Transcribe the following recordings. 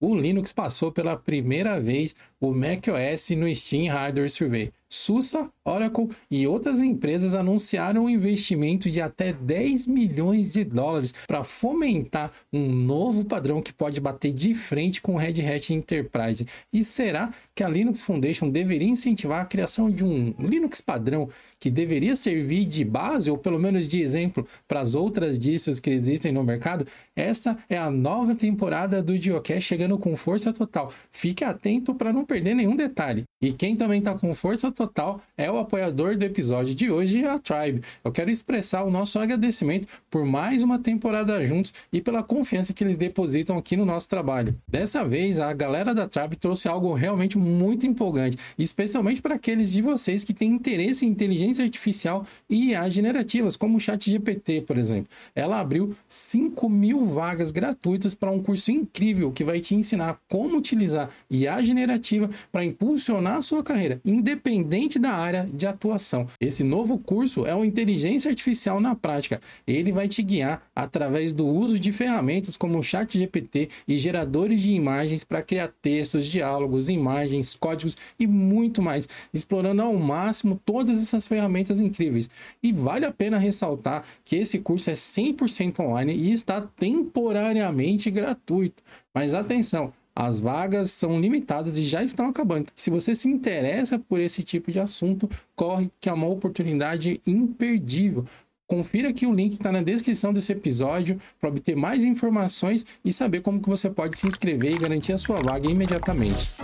o Linux passou pela primeira vez o macOS no Steam Hardware Survey. SUSE, Oracle e outras empresas anunciaram um investimento de até 10 milhões de dólares para fomentar um novo padrão que pode bater de frente com o Red Hat Enterprise. E será que a Linux Foundation deveria incentivar a criação de um Linux padrão que deveria servir de base ou pelo menos de exemplo para as outras distros que existem no mercado? Essa é a nova temporada do Geocache chegando com força total. Fique atento para não perder nenhum detalhe. E quem também está com força total é o apoiador do episódio de hoje, a Tribe. Eu quero expressar o nosso agradecimento por mais uma temporada juntos e pela confiança que eles depositam aqui no nosso trabalho. Dessa vez, a galera da Tribe trouxe algo realmente muito empolgante, especialmente para aqueles de vocês que têm interesse em inteligência artificial e IA generativas, como o ChatGPT, por exemplo. Ela abriu 5 mil vagas gratuitas para um curso incrível que vai te ensinar como utilizar IA generativa para impulsionar a sua carreira, independente da área de atuação. Esse novo curso é o Inteligência Artificial na Prática. Ele vai te guiar através do uso de ferramentas como o ChatGPT e geradores de imagens para criar textos, diálogos, imagens, códigos e muito mais, explorando ao máximo todas essas ferramentas incríveis. E vale a pena ressaltar que esse curso é 100% online e está temporariamente gratuito. Mas atenção, as vagas são limitadas e já estão acabando. Se você se interessa por esse tipo de assunto, corre que é uma oportunidade imperdível. Confira aqui o link que está na descrição desse episódio para obter mais informações e saber como que você pode se inscrever e garantir a sua vaga imediatamente.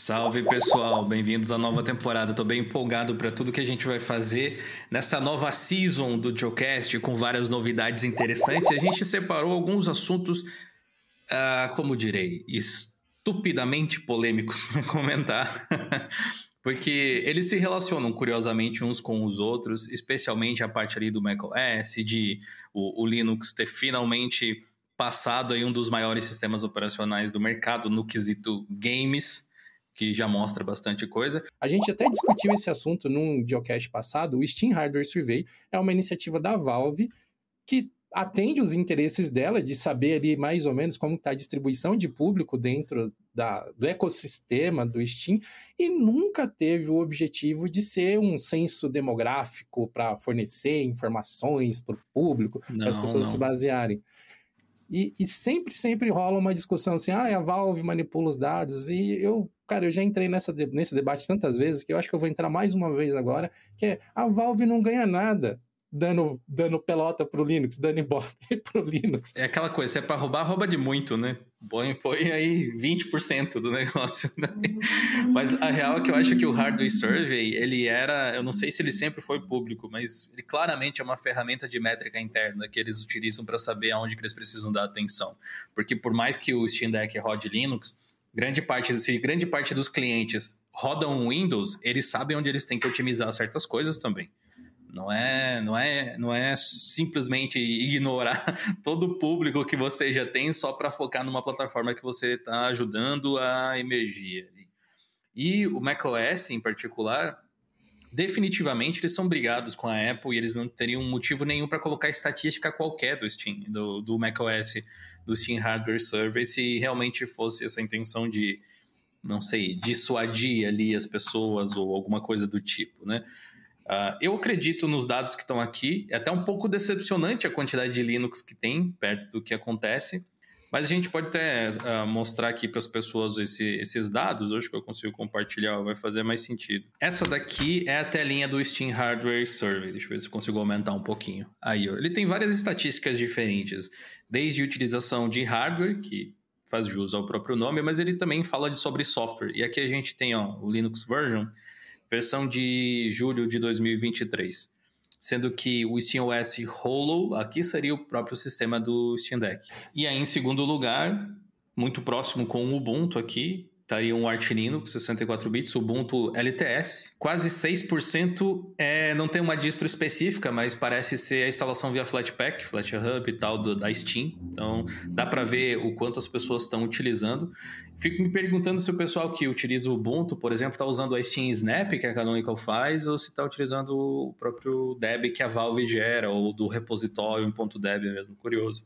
Salve pessoal, bem-vindos à nova temporada. Estou bem empolgado para tudo que a gente vai fazer nessa nova season do Geocast com várias novidades interessantes. A gente separou alguns assuntos, uh, como direi, estupidamente polêmicos para comentar, porque eles se relacionam curiosamente uns com os outros, especialmente a parte ali do macOS, de o, o Linux ter finalmente passado aí um dos maiores sistemas operacionais do mercado no quesito games que já mostra bastante coisa. A gente até discutiu esse assunto num Geocast passado. O Steam Hardware Survey é uma iniciativa da Valve que atende os interesses dela de saber ali mais ou menos como está a distribuição de público dentro da, do ecossistema do Steam e nunca teve o objetivo de ser um censo demográfico para fornecer informações para o público, para as pessoas não. se basearem. E, e, sempre, sempre rola uma discussão assim, ah, a Valve manipula os dados, e eu, cara, eu já entrei nessa, nesse debate tantas vezes que eu acho que eu vou entrar mais uma vez agora, que é, a Valve não ganha nada dando, dando pelota pro Linux, dando ibope pro Linux. É aquela coisa, se é para roubar, rouba de muito, né? Põe, põe aí 20% do negócio. Né? mas a real é que eu acho que o Hardware Survey, ele era, eu não sei se ele sempre foi público, mas ele claramente é uma ferramenta de métrica interna que eles utilizam para saber aonde que eles precisam dar atenção. Porque por mais que o Steam Deck rode Linux, grande parte, se grande parte dos clientes rodam Windows, eles sabem onde eles têm que otimizar certas coisas também. Não é, não é, não é simplesmente ignorar todo o público que você já tem só para focar numa plataforma que você está ajudando a emergir. E o macOS, em particular, definitivamente eles são brigados com a Apple e eles não teriam motivo nenhum para colocar estatística qualquer do Steam, do, do macOS, do Steam Hardware Survey, se realmente fosse essa intenção de, não sei, dissuadir ali as pessoas ou alguma coisa do tipo, né? Uh, eu acredito nos dados que estão aqui. É até um pouco decepcionante a quantidade de Linux que tem perto do que acontece. Mas a gente pode até uh, mostrar aqui para as pessoas esse, esses dados. Hoje que eu consigo compartilhar vai fazer mais sentido. Essa daqui é a telinha do Steam Hardware Survey. Deixa eu ver se eu consigo aumentar um pouquinho. Aí, ó. ele tem várias estatísticas diferentes, desde utilização de hardware, que faz jus ao próprio nome, mas ele também fala de, sobre software. E aqui a gente tem ó, o Linux Version versão de julho de 2023. Sendo que o SteamOS Holo aqui seria o próprio sistema do Steam Deck. E aí, em segundo lugar, muito próximo com o Ubuntu aqui, estaria um Arch Linux 64 bits, Ubuntu LTS. Quase 6% é, não tem uma distro específica, mas parece ser a instalação via Flatpak, FlatHub e tal do, da Steam. Então dá para ver o quanto as pessoas estão utilizando. Fico me perguntando se o pessoal que utiliza o Ubuntu, por exemplo, está usando a Steam Snap que a Canonical faz, ou se está utilizando o próprio Deb que a Valve gera, ou do repositório em .deb mesmo. Curioso.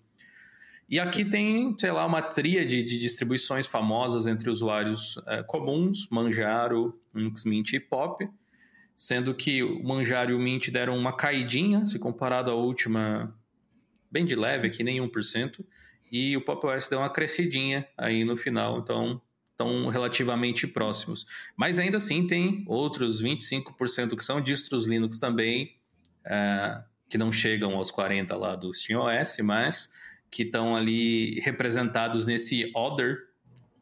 E aqui tem, sei lá, uma tríade de distribuições famosas entre usuários é, comuns, Manjaro, Linux Mint e Pop, sendo que o Manjaro e o Mint deram uma caidinha, se comparado à última, bem de leve aqui, nem 1%, e o Pop OS deu uma crescidinha aí no final, então estão relativamente próximos. Mas ainda assim tem outros 25% que são distros Linux também, é, que não chegam aos 40% lá do SteamOS, mas que estão ali representados nesse order,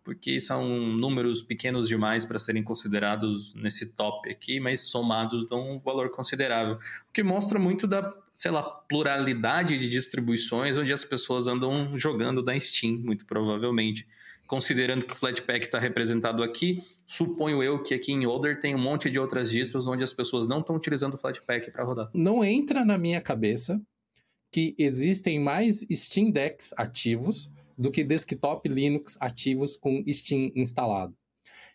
porque são números pequenos demais para serem considerados nesse top aqui, mas somados dão um valor considerável. O que mostra muito da, sei lá, pluralidade de distribuições onde as pessoas andam jogando da Steam, muito provavelmente. Considerando que o Flatpak está representado aqui, suponho eu que aqui em Order tem um monte de outras distros onde as pessoas não estão utilizando o Flatpak para rodar. Não entra na minha cabeça que existem mais Steam Decks ativos do que desktop Linux ativos com Steam instalado.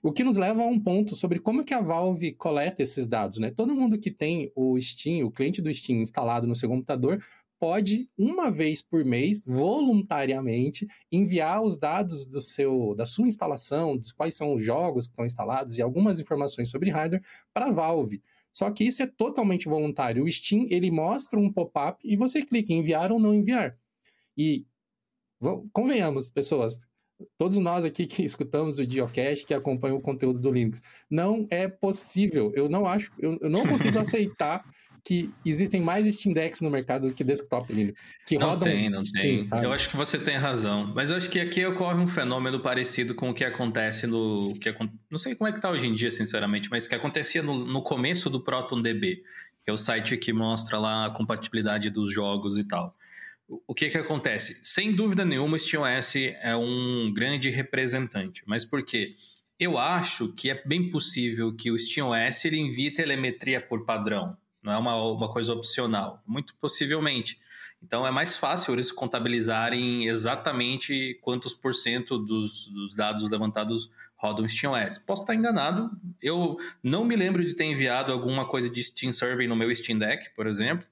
O que nos leva a um ponto sobre como que a Valve coleta esses dados, né? Todo mundo que tem o Steam, o cliente do Steam instalado no seu computador, pode uma vez por mês, voluntariamente, enviar os dados do seu, da sua instalação, dos quais são os jogos que estão instalados e algumas informações sobre hardware para a Valve. Só que isso é totalmente voluntário. O Steam, ele mostra um pop-up e você clica em enviar ou não enviar. E convenhamos, pessoas, todos nós aqui que escutamos o Geocache, que acompanham o conteúdo do Linux, não é possível, eu não acho, eu, eu não consigo aceitar que existem mais Steam Decks no mercado do que desktop Linux. Que não rodam tem, não tem. Steam, eu acho que você tem razão. Mas eu acho que aqui ocorre um fenômeno parecido com o que acontece no. Que, não sei como é que tá hoje em dia, sinceramente, mas que acontecia no, no começo do ProtonDB, que é o site que mostra lá a compatibilidade dos jogos e tal. O que que acontece? Sem dúvida nenhuma, o SteamOS é um grande representante. Mas por quê? Eu acho que é bem possível que o SteamOS ele envie telemetria por padrão não é uma, uma coisa opcional, muito possivelmente. Então é mais fácil eles contabilizarem exatamente quantos por cento dos, dos dados levantados rodam SteamOS. Posso estar enganado, eu não me lembro de ter enviado alguma coisa de Steam Survey no meu Steam Deck, por exemplo,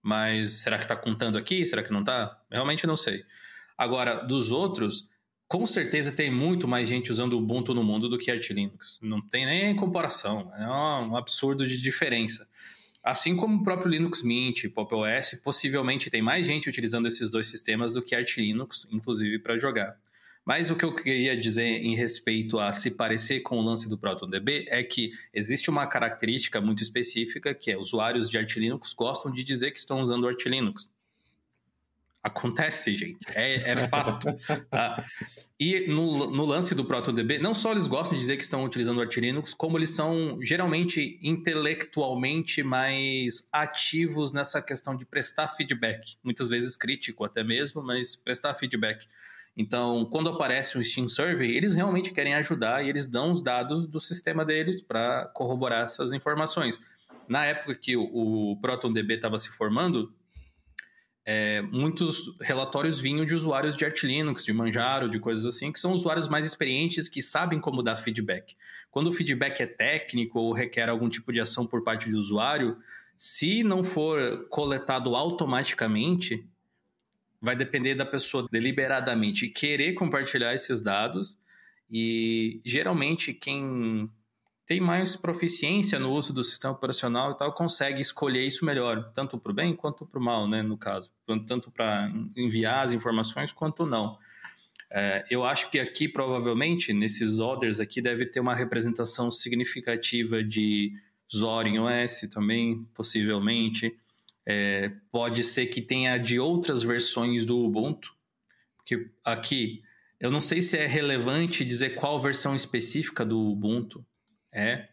mas será que está contando aqui? Será que não está? Realmente não sei. Agora, dos outros, com certeza tem muito mais gente usando Ubuntu no mundo do que Arch Linux. Não tem nem comparação. É um absurdo de diferença. Assim como o próprio Linux Mint, Pop OS, possivelmente tem mais gente utilizando esses dois sistemas do que Arch Linux, inclusive para jogar. Mas o que eu queria dizer em respeito a se parecer com o lance do ProtonDB é que existe uma característica muito específica que é usuários de Arch Linux gostam de dizer que estão usando Arch Linux. Acontece, gente. É, é fato. tá? E no, no, lance do ProtoDB, não só eles gostam de dizer que estão utilizando o Arch Linux, como eles são geralmente intelectualmente mais ativos nessa questão de prestar feedback. Muitas vezes crítico até mesmo, mas prestar feedback. Então, quando aparece um Steam Survey, eles realmente querem ajudar e eles dão os dados do sistema deles para corroborar essas informações. Na época que o, o ProtonDB estava se formando, é, muitos relatórios vinham de usuários de Arch Linux, de Manjaro, de coisas assim, que são usuários mais experientes que sabem como dar feedback. Quando o feedback é técnico ou requer algum tipo de ação por parte do usuário, se não for coletado automaticamente, vai depender da pessoa deliberadamente querer compartilhar esses dados. E geralmente quem tem mais proficiência no uso do sistema operacional e tal, consegue escolher isso melhor, tanto para o bem quanto para o mal, né, no caso. Tanto para enviar as informações quanto não. É, eu acho que aqui, provavelmente, nesses orders aqui, deve ter uma representação significativa de Zorin OS também, possivelmente. É, pode ser que tenha de outras versões do Ubuntu, porque aqui eu não sei se é relevante dizer qual versão específica do Ubuntu, é,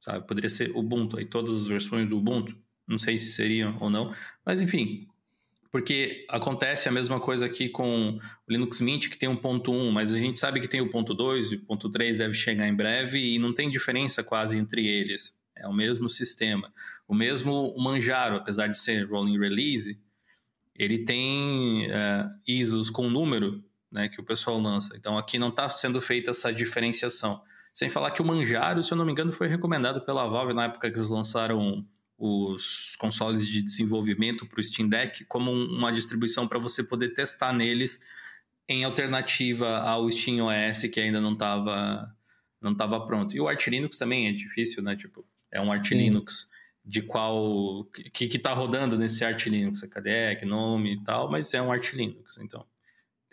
sabe? Poderia ser Ubuntu, aí todas as versões do Ubuntu, não sei se seriam ou não, mas enfim, Porque acontece a mesma coisa aqui com o Linux Mint, que tem um ponto 1, mas a gente sabe que tem o ponto 2 e o ponto 3 deve chegar em breve e não tem diferença quase entre eles. É o mesmo sistema. O mesmo Manjaro, apesar de ser rolling release, ele tem uh, ISOs com número né, que o pessoal lança. Então aqui não está sendo feita essa diferenciação. Sem falar que o Manjaro, se eu não me engano, foi recomendado pela Valve na época que eles lançaram os consoles de desenvolvimento para o Steam Deck como uma distribuição para você poder testar neles em alternativa ao Steam OS que ainda não estava não tava pronto. E o Arch Linux também é difícil, né? Tipo, é um Arch Sim. Linux de qual que que tá rodando nesse Arch Linux, é KDE, GNOME e tal, mas é um Arch Linux, então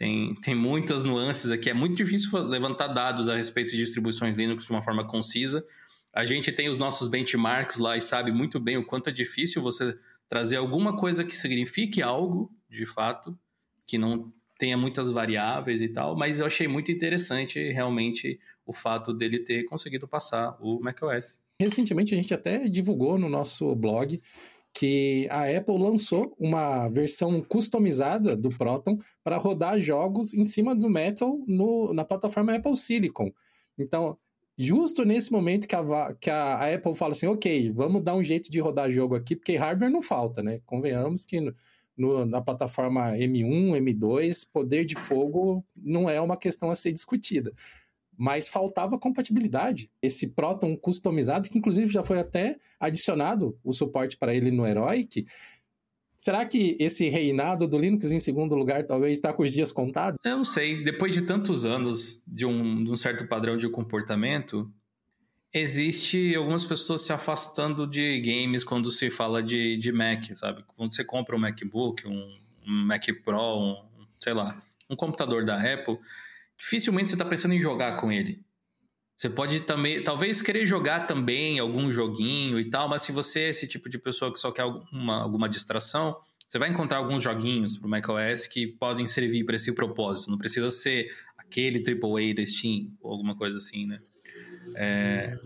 tem, tem muitas nuances aqui. É muito difícil levantar dados a respeito de distribuições Linux de uma forma concisa. A gente tem os nossos benchmarks lá e sabe muito bem o quanto é difícil você trazer alguma coisa que signifique algo, de fato, que não tenha muitas variáveis e tal, mas eu achei muito interessante realmente o fato dele ter conseguido passar o macOS. Recentemente a gente até divulgou no nosso blog que a Apple lançou uma versão customizada do Proton para rodar jogos em cima do Metal no, na plataforma Apple Silicon. Então, justo nesse momento que a, que a Apple fala assim, ok, vamos dar um jeito de rodar jogo aqui, porque hardware não falta, né? Convenhamos que no, na plataforma M1, M2, poder de fogo não é uma questão a ser discutida mas faltava compatibilidade. Esse Proton customizado, que inclusive já foi até adicionado o suporte para ele no Heroic, Será que esse reinado do Linux em segundo lugar talvez está com os dias contados? Eu não sei. Depois de tantos anos de um, de um, certo padrão de comportamento, existe algumas pessoas se afastando de games quando se fala de, de Mac, sabe? Quando você compra um MacBook, um, um Mac Pro, um, sei lá, um computador da Apple, dificilmente você está pensando em jogar com ele. Você pode também, talvez querer jogar também algum joguinho e tal, mas se você é esse tipo de pessoa que só quer alguma, alguma distração, você vai encontrar alguns joguinhos para o macOS que podem servir para esse propósito. Não precisa ser aquele AAA da Steam ou alguma coisa assim, né? É...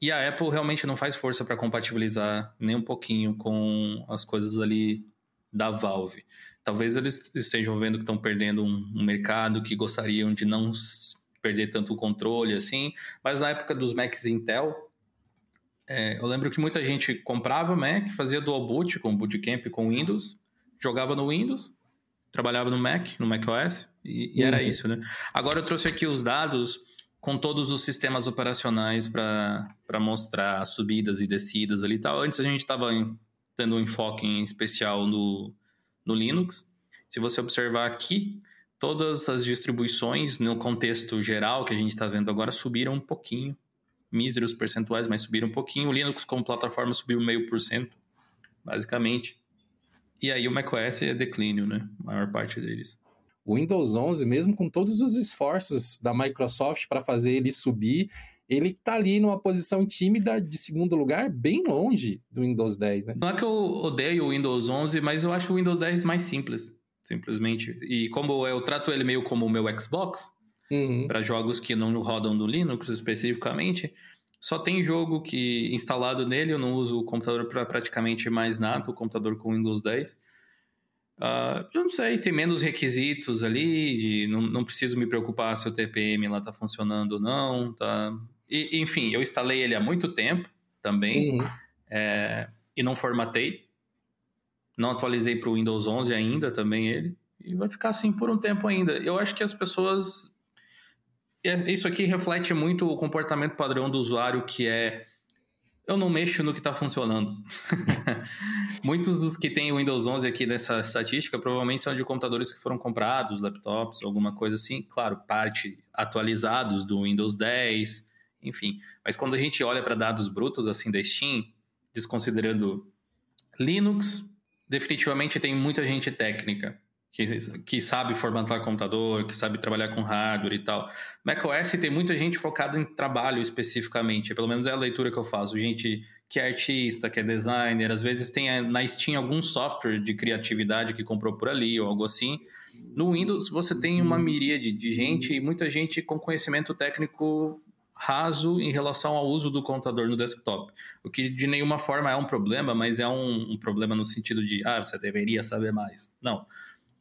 E a Apple realmente não faz força para compatibilizar nem um pouquinho com as coisas ali da Valve. Talvez eles estejam vendo que estão perdendo um, um mercado que gostariam de não perder tanto o controle assim, mas na época dos Macs Intel, é, eu lembro que muita gente comprava Mac, fazia dual boot com bootcamp com Windows, jogava no Windows, trabalhava no Mac, no macOS, e, e uhum. era isso, né? Agora eu trouxe aqui os dados com todos os sistemas operacionais para mostrar subidas e descidas ali e tal. Antes a gente estava tendo um enfoque em especial no, no Linux. Se você observar aqui, todas as distribuições, no contexto geral que a gente está vendo agora, subiram um pouquinho. Míseros percentuais, mas subiram um pouquinho. O Linux como plataforma subiu meio por cento, basicamente. E aí o macOS é declínio, né? A maior parte deles. O Windows 11, mesmo com todos os esforços da Microsoft para fazer ele subir, ele está ali numa posição tímida de segundo lugar, bem longe do Windows 10, né? Não é que eu odeio o Windows 11, mas eu acho o Windows 10 mais simples, simplesmente. E como eu trato ele meio como o meu Xbox, uhum. para jogos que não rodam no Linux especificamente, só tem jogo que instalado nele, eu não uso o computador para praticamente mais nada, o computador com Windows 10. Uh, ah, eu não sei, tem menos requisitos ali, não, não preciso me preocupar se o TPM lá está funcionando ou não, tá e, enfim, eu instalei ele há muito tempo também uhum. é, e não formatei. Não atualizei para o Windows 11 ainda também ele. E vai ficar assim por um tempo ainda. Eu acho que as pessoas. É, isso aqui reflete muito o comportamento padrão do usuário, que é eu não mexo no que está funcionando. Muitos dos que têm o Windows 11 aqui nessa estatística provavelmente são de computadores que foram comprados, laptops, alguma coisa assim. Claro, parte atualizados do Windows 10, enfim. Mas quando a gente olha para dados brutos assim da Steam, desconsiderando Linux, definitivamente tem muita gente técnica que, que sabe formatar computador, que sabe trabalhar com hardware e tal. macOS tem muita gente focada em trabalho especificamente, pelo menos é a leitura que eu faço. Gente que é artista, que é designer, às vezes tem na Steam algum software de criatividade que comprou por ali ou algo assim. No Windows você tem uma miríade de gente e muita gente com conhecimento técnico raso em relação ao uso do computador no desktop. O que de nenhuma forma é um problema, mas é um, um problema no sentido de, ah, você deveria saber mais. Não.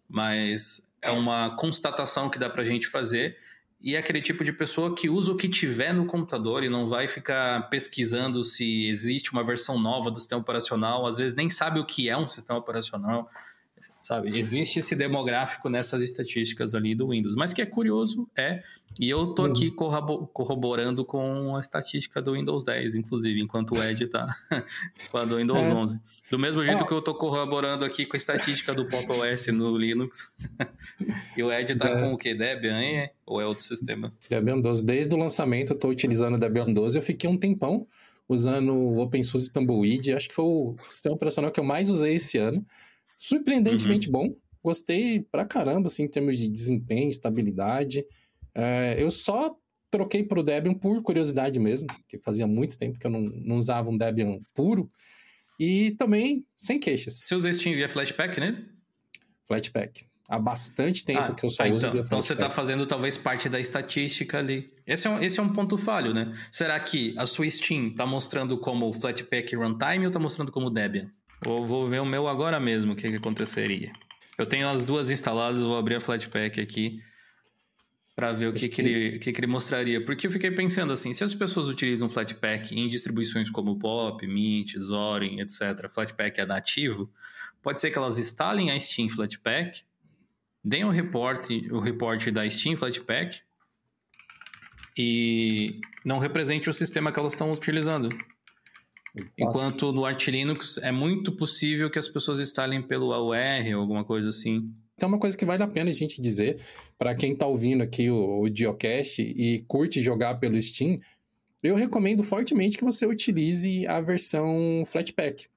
Mas é uma constatação que dá para a gente fazer e é aquele tipo de pessoa que usa o que tiver no computador e não vai ficar pesquisando se existe uma versão nova do sistema operacional, às vezes nem sabe o que é um sistema operacional sabe? Existe esse demográfico nessas estatísticas ali do Windows. Mas que é curioso, é. E eu tô aqui uhum. corroborando com a estatística do Windows 10, inclusive, enquanto o Ed tá com a do Windows é. 11. Do mesmo jeito que eu tô corroborando aqui com a estatística do Pop OS no Linux. e o Ed tá é. com o que? Debian, hein? Ou é outro sistema? Debian 12. Desde o lançamento eu tô utilizando o Debian 12. Eu fiquei um tempão usando o OpenSUSE Tumbleweed. Acho que foi o sistema operacional que eu mais usei esse ano. Surpreendentemente uhum. bom. Gostei pra caramba, assim, em termos de desempenho, estabilidade. É, eu só troquei pro Debian por curiosidade mesmo, porque fazia muito tempo que eu não, não usava um Debian puro. E também sem queixas. Você usa Steam via Flashpack, né? Flashpack. Há bastante tempo ah, que eu só ah, uso então, Então você está fazendo talvez parte da estatística ali. Esse é, um, esse é um ponto falho, né? Será que a sua Steam está mostrando como Flatpak Runtime ou está mostrando como Debian? Vou, vou ver o meu agora mesmo, o que, que aconteceria. Eu tenho as duas instaladas, vou abrir a Flatpak aqui para ver o que, que, ele, que, que ele mostraria. Porque eu fiquei pensando assim, se as pessoas utilizam Flatpak em distribuições como Pop, Mint, Zorin, etc., Flatpak é nativo, pode ser que elas instalem a Steam Flatpak, deem o reporte, o reporte da Steam Flatpak e não represente o sistema que elas estão utilizando. Enquanto no Arch Linux é muito possível que as pessoas instalem pelo AUR ou alguma coisa assim. Então, uma coisa que vale a pena a gente dizer, para quem está ouvindo aqui o, o Geocache e curte jogar pelo Steam, eu recomendo fortemente que você utilize a versão Flatpak.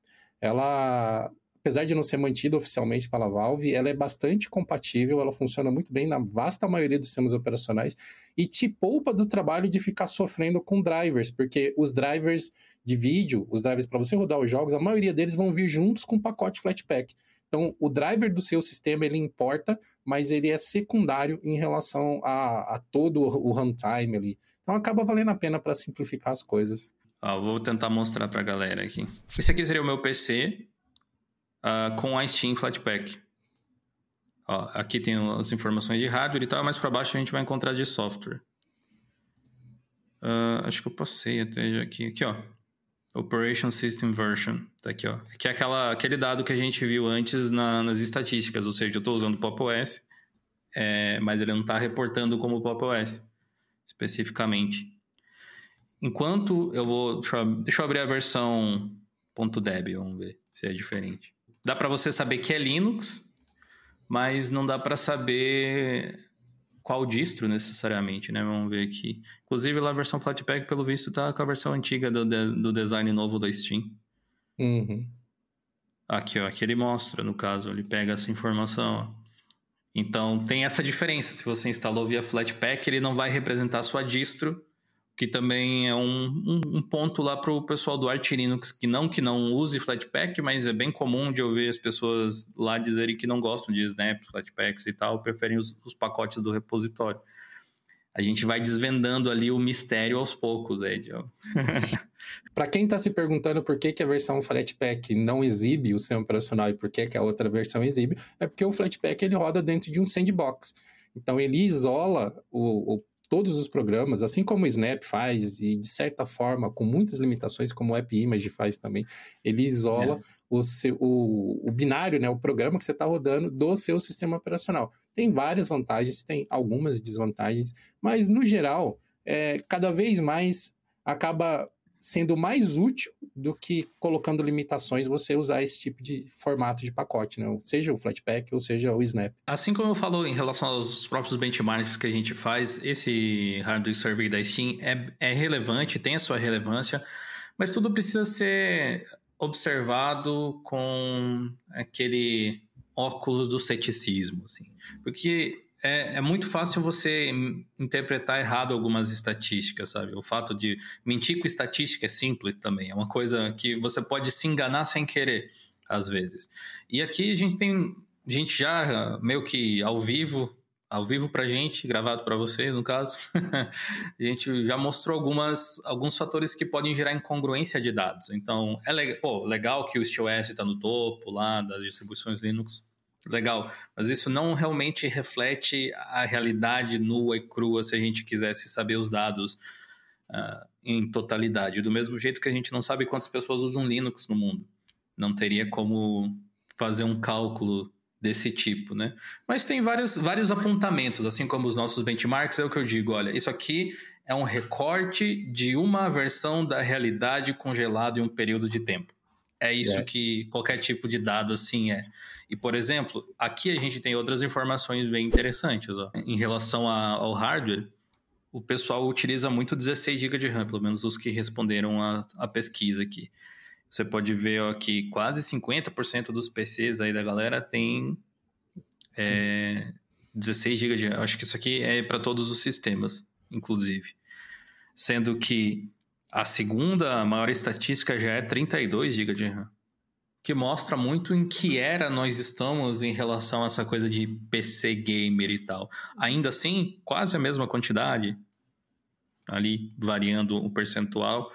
Ela apesar de não ser mantida oficialmente pela Valve, ela é bastante compatível, ela funciona muito bem na vasta maioria dos sistemas operacionais e te poupa do trabalho de ficar sofrendo com drivers, porque os drivers de vídeo, os drivers para você rodar os jogos, a maioria deles vão vir juntos com o pacote Flatpak. Então, o driver do seu sistema ele importa, mas ele é secundário em relação a, a todo o runtime ali. Então, acaba valendo a pena para simplificar as coisas. Ah, vou tentar mostrar para a galera aqui. Esse aqui seria o meu PC uh, com a Steam Flatpak. Ó, aqui tem as informações de hardware e tal, mas para baixo a gente vai encontrar de software. Uh, acho que eu passei até aqui. Aqui, ó. Operation System Version. Tá aqui, ó. Que é aquela, aquele dado que a gente viu antes na, nas estatísticas. Ou seja, eu estou usando o Pop OS, é, mas ele não está reportando como Pop OS, especificamente. Enquanto eu vou... Deixa eu, deixa eu abrir a versão .deb, vamos ver se é diferente. Dá para você saber que é Linux, mas não dá para saber qual distro necessariamente, né? Vamos ver aqui. Inclusive, lá a versão Flatpak, pelo visto, tá com a versão antiga do, do design novo da Steam. Uhum. Aqui, ó. Aqui ele mostra, no caso, ele pega essa informação, ó. Então, tem essa diferença. Se você instalou via Flatpak, ele não vai representar a sua distro, que também é um, um, um ponto lá para o pessoal do Arch Linux, que não que não use Flatpak, mas é bem comum de ouvir as pessoas lá dizerem que não gostam de Snap, Flatpaks e tal, preferem os, os pacotes do repositório. A gente vai desvendando ali o mistério aos poucos, Ed. para quem está se perguntando por que, que a versão Flatpak não exibe o sistema operacional e por que, que a outra versão exibe, é porque o Flatpak ele roda dentro de um sandbox. Então ele isola o, o todos os programas, assim como o Snap faz, e de certa forma, com muitas limitações, como o AppImage faz também, ele isola é. o, seu, o, o, binário, né, o programa que você está rodando do seu sistema operacional. Tem várias vantagens, tem algumas desvantagens, mas no geral, é, cada vez mais acaba sendo mais útil do que colocando limitações você usar esse tipo de formato de pacote, né? Seja o Flatpak ou seja o Snap. Assim como eu falo em relação aos próprios benchmarks que a gente faz, esse hardware survey da Steam é, é relevante, tem a sua relevância, mas tudo precisa ser observado com aquele óculos do ceticismo, assim. Porque é, é, muito fácil você interpretar errado algumas estatísticas, sabe? O fato de mentir com estatística é simples também. É uma coisa que você pode se enganar sem querer, às vezes. E aqui a gente tem gente já meio que ao vivo ao vivo para gente, gravado para vocês, no caso, a gente já mostrou algumas, alguns fatores que podem gerar incongruência de dados. Então, é legal, pô, legal que o SteelOS está no topo lá das distribuições Linux, legal, mas isso não realmente reflete a realidade nua e crua se a gente quisesse saber os dados uh, em totalidade. Do mesmo jeito que a gente não sabe quantas pessoas usam Linux no mundo. Não teria como fazer um cálculo desse tipo, né? Mas tem vários, vários apontamentos, assim como os nossos benchmarks, é o que eu digo, olha, isso aqui é um recorte de uma versão da realidade congelada em um período de tempo. É isso é. que qualquer tipo de dado assim é. E, por exemplo, aqui a gente tem outras informações bem interessantes. Ó. Em relação a, ao hardware, o pessoal utiliza muito 16 GB de RAM, pelo menos os que responderam a, a pesquisa aqui. Você pode ver ó, que quase 50% dos PCs aí da galera tem é, 16 GB de RAM. Acho que isso aqui é para todos os sistemas, inclusive. Sendo que a segunda maior estatística já é 32 GB de RAM. Que mostra muito em que era nós estamos em relação a essa coisa de PC gamer e tal. Ainda assim, quase a mesma quantidade, ali variando o percentual,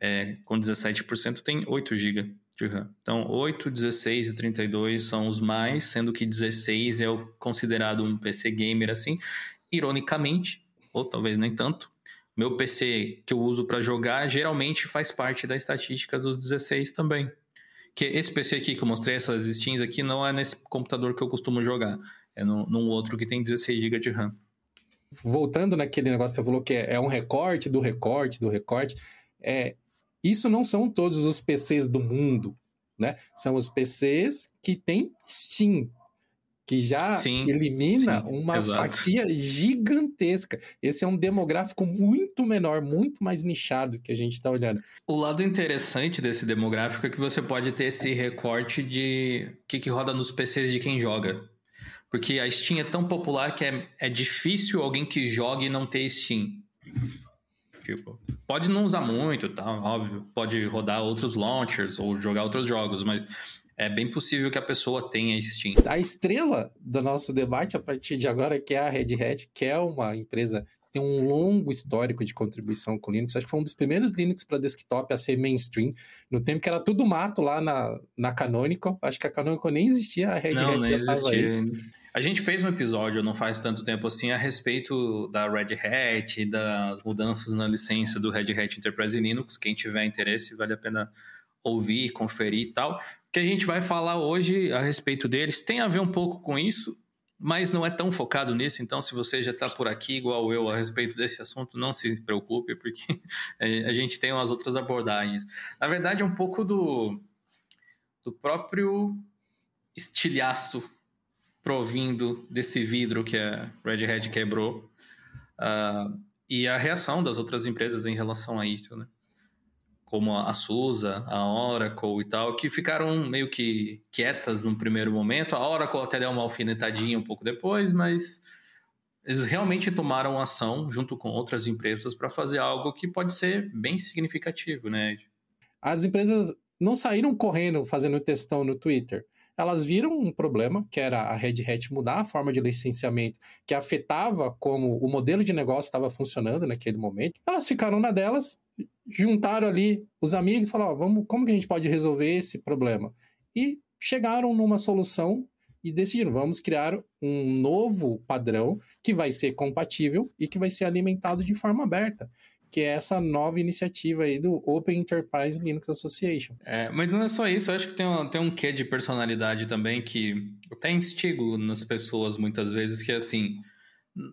é, com 17% tem 8 GB de RAM. Então, 8, 16 e 32 são os mais, sendo que 16 é o considerado um PC gamer assim. Ironicamente, ou talvez nem tanto, meu PC que eu uso para jogar geralmente faz parte das estatísticas dos 16 também. Que esse PC aqui que eu mostrei, essas strings aqui, não é nesse computador que eu costumo jogar. É no, num outro que tem 16 GB de RAM. Voltando naquele negócio que você falou que é, é um recorte do recorte do recorte, é, isso não são todos os PCs do mundo, né? São os PCs que têm Steam, que já sim, elimina sim, uma exato. fatia gigantesca. Esse é um demográfico muito menor, muito mais nichado que a gente está olhando. O lado interessante desse demográfico é que você pode ter esse recorte de o que, que roda nos PCs de quem joga. Porque a Steam é tão popular que é, é difícil alguém que jogue e não ter Steam. Tipo, pode não usar muito, tá? Óbvio. Pode rodar outros launchers ou jogar outros jogos, mas é bem possível que a pessoa tenha Steam. A estrela do nosso debate a partir de agora, que é a Red Hat, que é uma empresa tem um longo histórico de contribuição com Linux. Acho que foi um dos primeiros Linux para desktop a ser mainstream. No tempo que era tudo mato lá na, na Canonical. Acho que a Canonical nem existia, a Red não, Hat já estava aí. A gente fez um episódio não faz tanto tempo assim a respeito da Red Hat, das mudanças na licença do Red Hat Enterprise Linux. Quem tiver interesse, vale a pena ouvir, conferir e tal. Que a gente vai falar hoje a respeito deles tem a ver um pouco com isso, mas não é tão focado nisso. Então, se você já está por aqui, igual eu, a respeito desse assunto, não se preocupe, porque a gente tem umas outras abordagens. Na verdade, é um pouco do, do próprio estilhaço provindo desse vidro que a Red Hat quebrou uh, e a reação das outras empresas em relação a isso, né? Como a SUSE, a Oracle e tal, que ficaram meio que quietas no primeiro momento. A Oracle até deu uma alfinetadinha um pouco depois, mas eles realmente tomaram ação junto com outras empresas para fazer algo que pode ser bem significativo, né? As empresas não saíram correndo fazendo testão no Twitter elas viram um problema, que era a Red Hat mudar a forma de licenciamento, que afetava como o modelo de negócio estava funcionando naquele momento. Elas ficaram na delas, juntaram ali os amigos e falaram: oh, vamos, como que a gente pode resolver esse problema? E chegaram numa solução e decidiram: vamos criar um novo padrão que vai ser compatível e que vai ser alimentado de forma aberta que é essa nova iniciativa aí do Open Enterprise Linux Association. É, mas não é só isso, eu acho que tem um, tem um quê de personalidade também que até instigo nas pessoas muitas vezes, que é assim,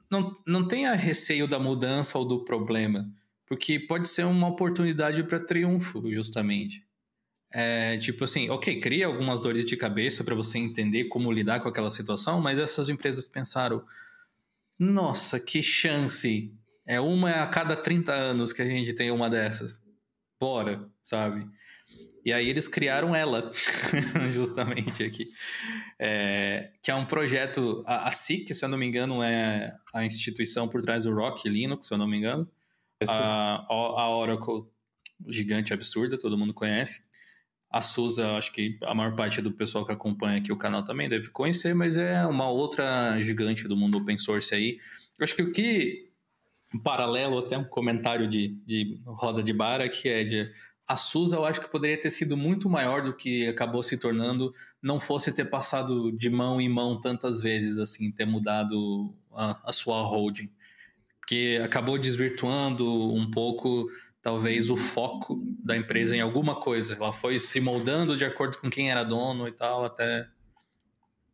não, não tenha receio da mudança ou do problema, porque pode ser uma oportunidade para triunfo, justamente. É, tipo assim, ok, cria algumas dores de cabeça para você entender como lidar com aquela situação, mas essas empresas pensaram, nossa, que chance é uma a cada 30 anos que a gente tem uma dessas. Bora, sabe? E aí eles criaram ela, justamente aqui. É, que é um projeto. A, SIC, se eu não me engano, é a instituição por trás do Rock Linux, se eu não me engano. A, a Oracle, gigante absurda, todo mundo conhece. A Susa, acho que a maior parte do pessoal que acompanha aqui o canal também deve conhecer, mas é uma outra gigante do mundo open source aí. Eu acho que o que, em paralelo, até um comentário de, de roda de bar aqui é de a SUSA eu acho que poderia ter sido muito maior do que acabou se tornando, não fosse ter passado de mão em mão tantas vezes, assim, ter mudado a, a sua holding. Porque acabou desvirtuando um pouco talvez o foco da empresa em alguma coisa. Ela foi se moldando de acordo com quem era dono e tal, até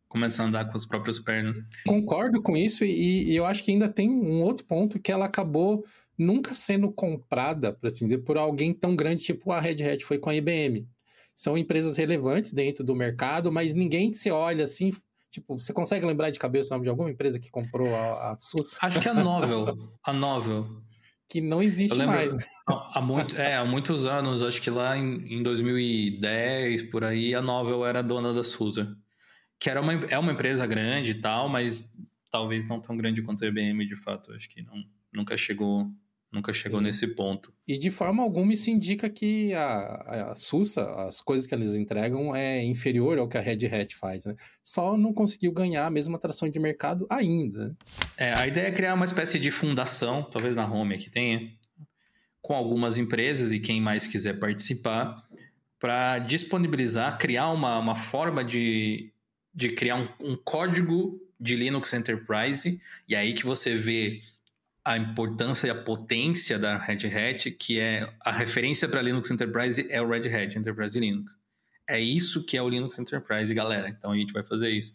começar a andar com as próprias pernas. Concordo com isso e, e eu acho que ainda tem um outro ponto que ela acabou nunca sendo comprada, para assim dizer, por alguém tão grande tipo a Red Hat foi com a IBM. São empresas relevantes dentro do mercado, mas ninguém que olha assim, tipo, você consegue lembrar de cabeça o nome de alguma empresa que comprou a, a SUS? Acho que a Novel, a Novel que não existe lembro, mais. Há, muito, é, há muitos anos, acho que lá em, em 2010, por aí, a Novel era dona da Susa. Que era uma, é uma empresa grande e tal, mas talvez não tão grande quanto a IBM, de fato. Acho que não, nunca chegou Nunca chegou Sim. nesse ponto. E de forma alguma isso indica que a, a SUSA, as coisas que eles entregam, é inferior ao que a Red Hat faz, né? Só não conseguiu ganhar a mesma atração de mercado ainda. Né? É, a ideia é criar uma espécie de fundação, talvez na Home aqui tenha, com algumas empresas e quem mais quiser participar, para disponibilizar, criar uma, uma forma de, de criar um, um código de Linux Enterprise, e aí que você vê a importância e a potência da Red Hat, que é a referência para Linux Enterprise é o Red Hat Enterprise Linux. É isso que é o Linux Enterprise, galera. Então a gente vai fazer isso.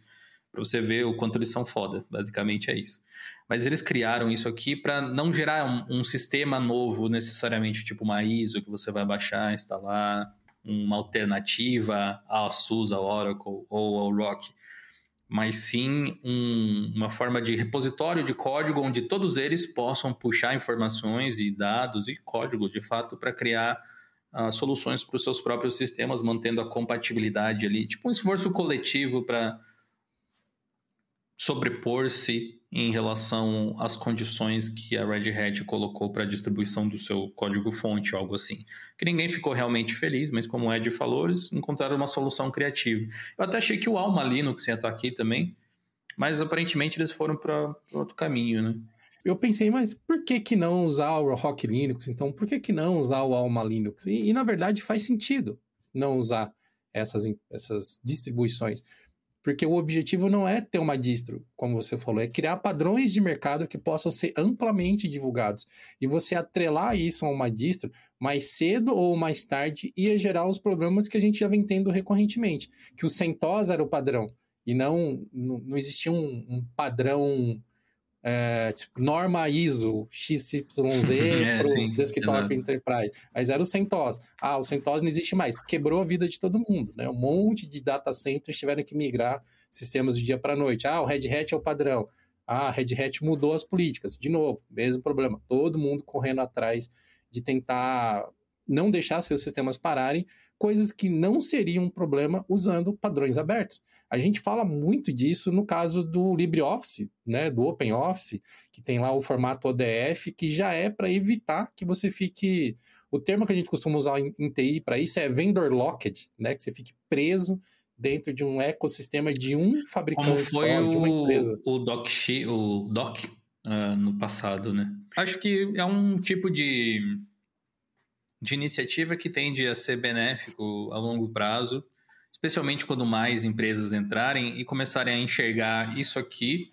Para você ver o quanto eles são foda. Basicamente é isso. Mas eles criaram isso aqui para não gerar um, um, sistema novo, necessariamente, tipo uma ISO que você vai baixar, instalar, uma alternativa à SUSE, ao Oracle ou ao Rock mas sim um, uma forma de repositório de código onde todos eles possam puxar informações e dados e código, de fato, para criar uh, soluções para os seus próprios sistemas, mantendo a compatibilidade ali, tipo um esforço coletivo para sobrepor-se em relação às condições que a Red Hat colocou para a distribuição do seu código-fonte, algo assim. Que ninguém ficou realmente feliz, mas como o Ed falou, eles encontraram uma solução criativa. Eu até achei que o Alma Linux ia estar aqui também, mas aparentemente eles foram para outro caminho, né? Eu pensei, mas por que que não usar o Rock Linux? Então, por que que não usar o Alma Linux? E, e na verdade faz sentido não usar essas, essas distribuições porque o objetivo não é ter uma distro, como você falou, é criar padrões de mercado que possam ser amplamente divulgados. E você atrelar isso a uma distro, mais cedo ou mais tarde, ia gerar os problemas que a gente já vem tendo recorrentemente. Que o CentOS era o padrão, e não, não, não existia um, um padrão é, tipo, norma ISO XYZ é, para o desktop enterprise. Mas era o CentOS. Ah, o CentOS não existe mais. Quebrou a vida de todo mundo. Né? Um monte de data centers tiveram que migrar sistemas de dia para noite. Ah, o Red Hat é o padrão. Ah, a Red Hat mudou as políticas. De novo, mesmo problema. Todo mundo correndo atrás de tentar não deixar seus sistemas pararem, coisas que não seriam um problema usando padrões abertos. A gente fala muito disso no caso do LibreOffice, né, do OpenOffice, que tem lá o formato ODF, que já é para evitar que você fique. O termo que a gente costuma usar em, em TI para isso é vendor locked, né, que você fique preso dentro de um ecossistema de um fabricante só, o, de uma empresa. O Doc, o Doc uh, no passado, né? Acho que é um tipo de, de iniciativa que tende a ser benéfico a longo prazo especialmente quando mais empresas entrarem e começarem a enxergar isso aqui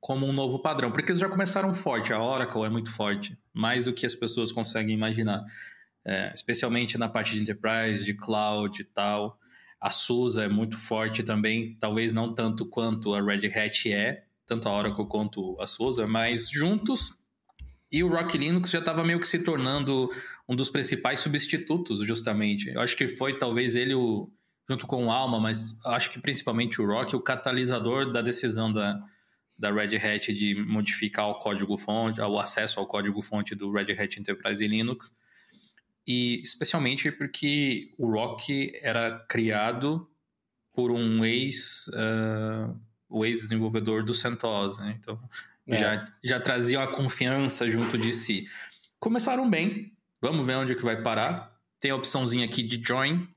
como um novo padrão, porque eles já começaram forte, a Oracle é muito forte, mais do que as pessoas conseguem imaginar, é, especialmente na parte de enterprise, de cloud e tal. A SUSE é muito forte também, talvez não tanto quanto a Red Hat é, tanto a Oracle quanto a SUSE, mas juntos. E o Rock Linux já estava meio que se tornando um dos principais substitutos, justamente. Eu acho que foi talvez ele o, junto com o Alma, mas acho que principalmente o Rock, o catalisador da decisão da, da Red Hat de modificar o código-fonte, o acesso ao código-fonte do Red Hat Enterprise Linux. E especialmente porque o Rock era criado por um ex, uh, o ex-desenvolvedor do CentOS, né? Então, é. já, já trazia uma confiança junto de si. Começaram bem, vamos ver onde que vai parar. Tem a opçãozinha aqui de join,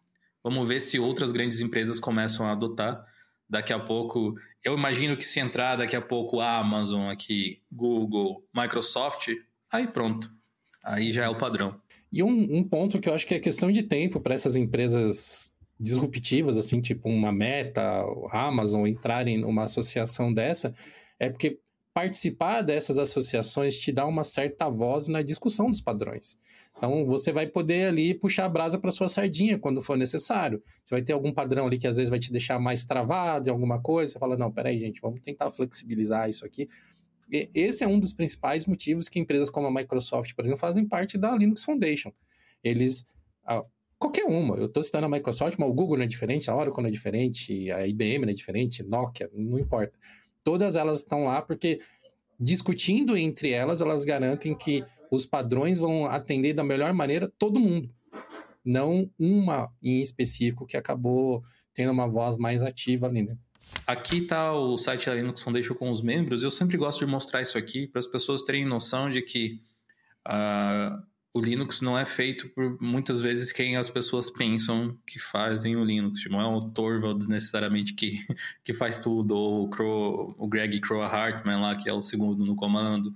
Vamos ver se outras grandes empresas começam a adotar. Daqui a pouco, eu imagino que se entrar daqui a pouco a Amazon aqui, Google, Microsoft, aí pronto. Aí já é o padrão. E um, um ponto que eu acho que é questão de tempo para essas empresas disruptivas, assim, tipo uma Meta, a Amazon, entrarem numa associação dessa, é porque participar dessas associações te dá uma certa voz na discussão dos padrões. Então, você vai poder ali puxar a brasa para sua sardinha quando for necessário. Você vai ter algum padrão ali que às vezes vai te deixar mais travado em alguma coisa. Você fala, não, peraí, gente, vamos tentar flexibilizar isso aqui. E esse é um dos principais motivos que empresas como a Microsoft, por exemplo, fazem parte da Linux Foundation. Eles... Qualquer uma, eu estou citando a Microsoft, mas o Google não é diferente, a Oracle não é diferente, a IBM não é diferente, Nokia, não importa. Todas elas estão lá porque discutindo entre elas, elas garantem que os padrões vão atender da melhor maneira todo mundo, não uma em específico que acabou tendo uma voz mais ativa ali, né? Aqui está o site da Linux Foundation com os membros. Eu sempre gosto de mostrar isso aqui para as pessoas terem noção de que uh, o Linux não é feito por muitas vezes quem as pessoas pensam que fazem o Linux. Não é o Torvalds necessariamente que, que faz tudo, ou o, Crow, o Greg Crow Hartman lá, que é o segundo no comando.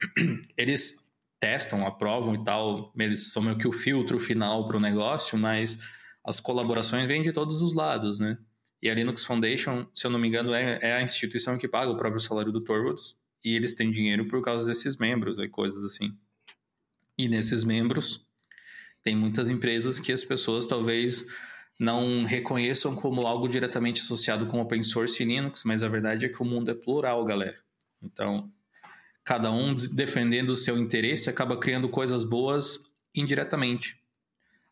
Eles testam, aprovam e tal, eles são meio que o filtro final para o negócio, mas as colaborações vêm de todos os lados, né? E a Linux Foundation, se eu não me engano, é, é a instituição que paga o próprio salário do Torvalds, e eles têm dinheiro por causa desses membros e coisas assim. E nesses membros, tem muitas empresas que as pessoas talvez não reconheçam como algo diretamente associado com open source e Linux, mas a verdade é que o mundo é plural, galera. Então, cada um defendendo o seu interesse acaba criando coisas boas indiretamente.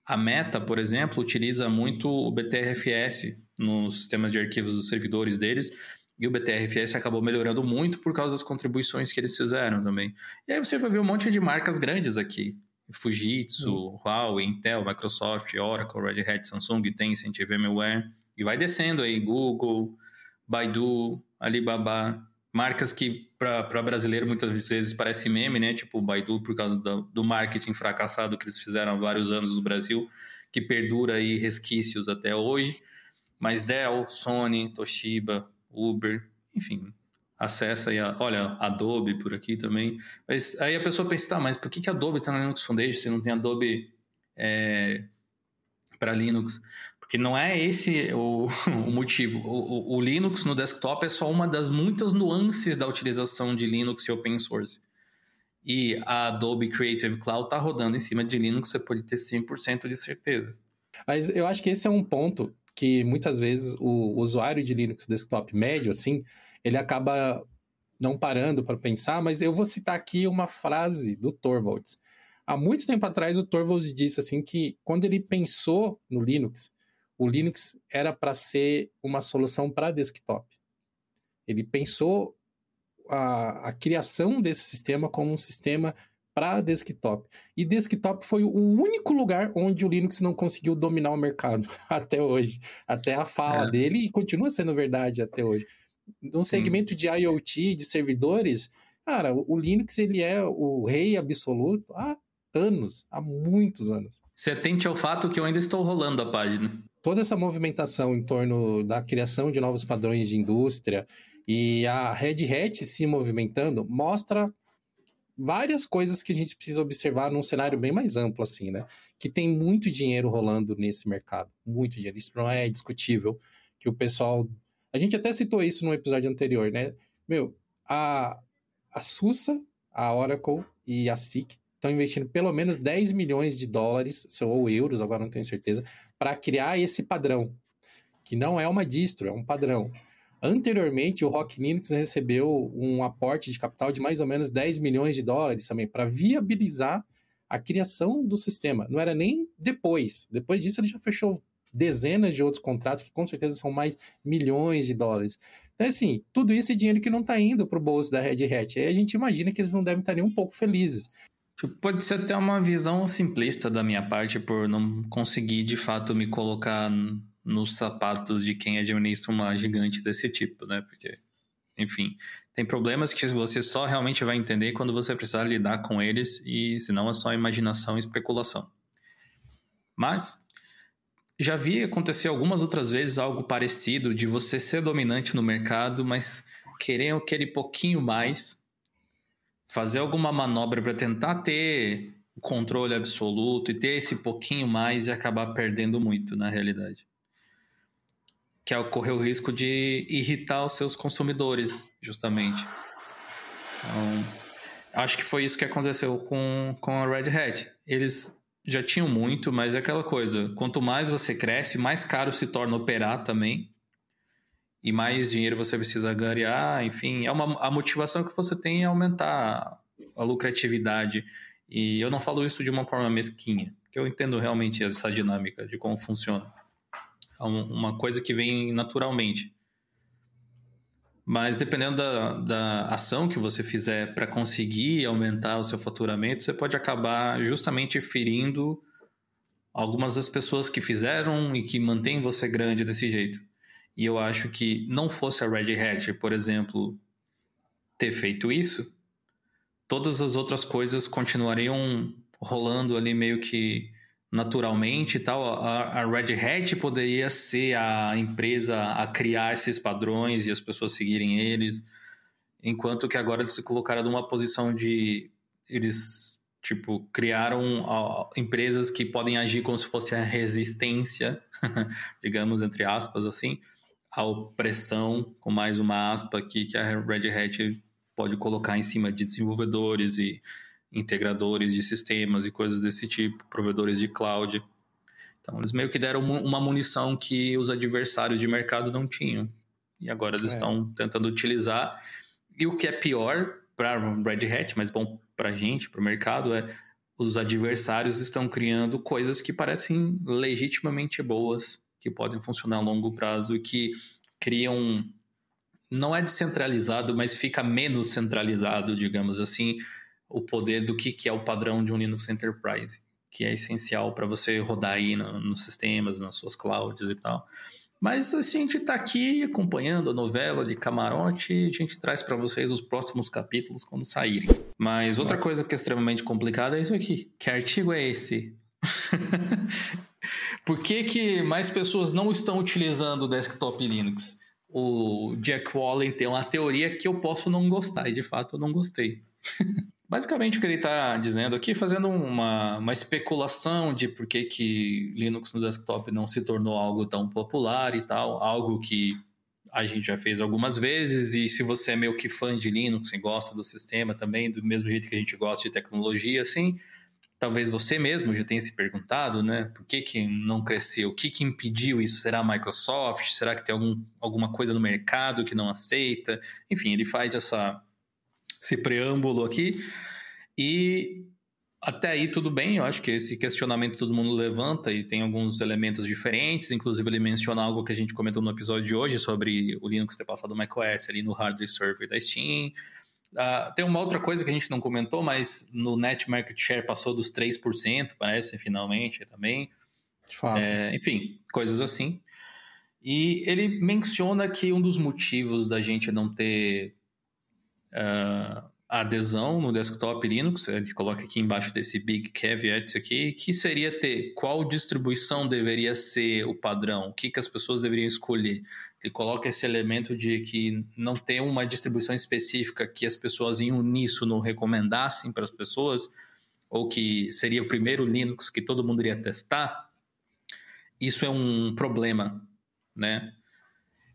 A Meta, por exemplo, utiliza muito o BTRFS nos sistemas de arquivos dos servidores deles, e o BTRFS acabou melhorando muito por causa das contribuições que eles fizeram também. E aí você vai ver um monte de marcas grandes aqui. Fujitsu, uhum. Huawei, Intel, Microsoft, Oracle, Red Hat, Samsung, Tencent, VMware. E vai descendo aí, Google, Baidu, Alibaba. Marcas que para brasileiro muitas vezes parece meme, né? Tipo o Baidu por causa do, do marketing fracassado que eles fizeram há vários anos no Brasil, que perdura aí resquícios até hoje. Mas Dell, Sony, Toshiba, Uber, enfim, acessa aí, a, olha, Adobe por aqui também. Mas aí a pessoa pensa, tá, mas por que, que Adobe está na Linux Foundation se não tem Adobe é, para Linux? Porque não é esse o, o motivo. O, o, o, Linux no desktop é só uma das muitas nuances da utilização de Linux e open source. E a Adobe Creative Cloud está rodando em cima de Linux, você pode ter 100% de certeza. Mas eu acho que esse é um ponto que muitas vezes o usuário de Linux desktop médio, assim, ele acaba não parando para pensar, mas eu vou citar aqui uma frase do Torvalds. Há muito tempo atrás, o Torvalds disse assim que quando ele pensou no Linux, o Linux era para ser uma solução para desktop. Ele pensou a, a, criação desse sistema como um sistema para desktop. E desktop foi o único lugar onde o Linux não conseguiu dominar o mercado até hoje. Até a fala é. dele, e continua sendo verdade até hoje. No segmento de IoT, de servidores, cara, o Linux ele é o rei absoluto há anos, há muitos anos. Você atente ao fato que eu ainda estou rolando a página. Toda essa movimentação em torno da criação de novos padrões de indústria e a Red Hat se movimentando mostra várias coisas que a gente precisa observar num cenário bem mais amplo, assim, né? Que tem muito dinheiro rolando nesse mercado, muito dinheiro. Isso não é discutível. Que o pessoal. A gente até citou isso no episódio anterior, né? Meu, a, a SUSA, a Oracle e a SIC estão investindo pelo menos 10 milhões de dólares, ou euros, agora não tenho certeza, para criar esse padrão. Que não é uma distro, é um padrão. Anteriormente, o Rock Linux recebeu um aporte de capital de mais ou menos 10 milhões de dólares também para viabilizar a criação do sistema. Não era nem depois. Depois disso, ele já fechou dezenas de outros contratos que com certeza são mais milhões de dólares. Então, assim, tudo isso é dinheiro que não está indo para o bolso da Red Hat. Aí a gente imagina que eles não devem estar nem um pouco felizes. Pode ser até uma visão simplista da minha parte por não conseguir de fato me colocar nos sapatos de quem administra uma gigante desse tipo, né? Porque, enfim, tem problemas que você só realmente vai entender quando você precisar lidar com eles e senão é só imaginação e especulação. Mas já vi acontecer algumas outras vezes algo parecido de você ser dominante no mercado, mas querer aquele pouquinho mais, fazer alguma manobra para tentar ter o controle absoluto e ter esse pouquinho mais e acabar perdendo muito na realidade. Que é correr o risco de irritar os seus consumidores, justamente. Então, acho que foi isso que aconteceu com, com a Red Hat. Eles já tinham muito, mas é aquela coisa: quanto mais você cresce, mais caro se torna operar também. E mais dinheiro você precisa ganhar, enfim, é uma, a motivação que você tem é aumentar a lucratividade. E eu não falo isso de uma forma mesquinha, porque eu entendo realmente essa dinâmica de como funciona. É uma coisa que vem naturalmente. Mas dependendo da, da ação que você fizer para conseguir aumentar o seu faturamento, você pode acabar justamente ferindo algumas das pessoas que fizeram e que mantêm você grande desse jeito. E eu acho que não fosse a Red Hat, por exemplo, ter feito isso, todas as outras coisas continuariam rolando ali meio que naturalmente e tal, a, a, Red Hat poderia ser a empresa a criar esses padrões e as pessoas seguirem eles, enquanto que agora eles se colocaram numa posição de eles tipo criaram ó, empresas que podem agir como se fosse a resistência, digamos entre aspas assim, à opressão com mais uma aspa aqui que a Red Hat pode colocar em cima de desenvolvedores e integradores de sistemas e coisas desse tipo, provedores de cloud. Então, eles meio que deram uma munição que os adversários de mercado não tinham. E agora eles é. estão tentando utilizar. E o que é pior para Red Hat, mas bom para a gente, para o mercado, é os adversários estão criando coisas que parecem legitimamente boas, que podem funcionar a longo prazo e que criam. Não é descentralizado, mas fica menos centralizado, digamos assim, o poder do que, que é o padrão de um Linux Enterprise, que é essencial para você rodar aí no, nos sistemas, nas suas clouds e tal. Mas assim, a gente está aqui acompanhando a novela de Camarote e a gente traz para vocês os próximos capítulos quando saírem. Mas outra coisa que é extremamente complicada é isso aqui. Que artigo é esse? Por que, que mais pessoas não estão utilizando o desktop Linux? O Jack Wallen tem uma teoria que eu posso não gostar, e de fato eu não gostei. Basicamente o que ele está dizendo aqui, fazendo uma, uma especulação de por que, que Linux no desktop não se tornou algo tão popular e tal, algo que a gente já fez algumas vezes, e se você é meio que fã de Linux e gosta do sistema também, do mesmo jeito que a gente gosta de tecnologia, assim, talvez você mesmo já tenha se perguntado, né, por que, que não cresceu, o que, que impediu isso? Será a Microsoft? Será que tem algum, alguma coisa no mercado que não aceita? Enfim, ele faz essa esse preâmbulo aqui. E até aí tudo bem, eu acho que esse questionamento todo mundo levanta e tem alguns elementos diferentes, inclusive ele menciona algo que a gente comentou no episódio de hoje sobre o Linux ter passado o macOS ali no hardware server da Steam. Uh, tem uma outra coisa que a gente não comentou, mas no Net Market Share passou dos 3%, parece, finalmente, também. É, enfim, coisas assim. E ele menciona que um dos motivos da gente não ter uh, adesão no desktop Linux, ele coloca aqui embaixo desse big caveat aqui, que seria ter qual distribuição deveria ser o padrão, o que, que as pessoas deveriam escolher. Ele coloca esse elemento de que não tem uma distribuição específica que as pessoas em uníssono recomendassem para as pessoas, ou que seria o primeiro Linux que todo mundo iria testar, isso é um problema, né?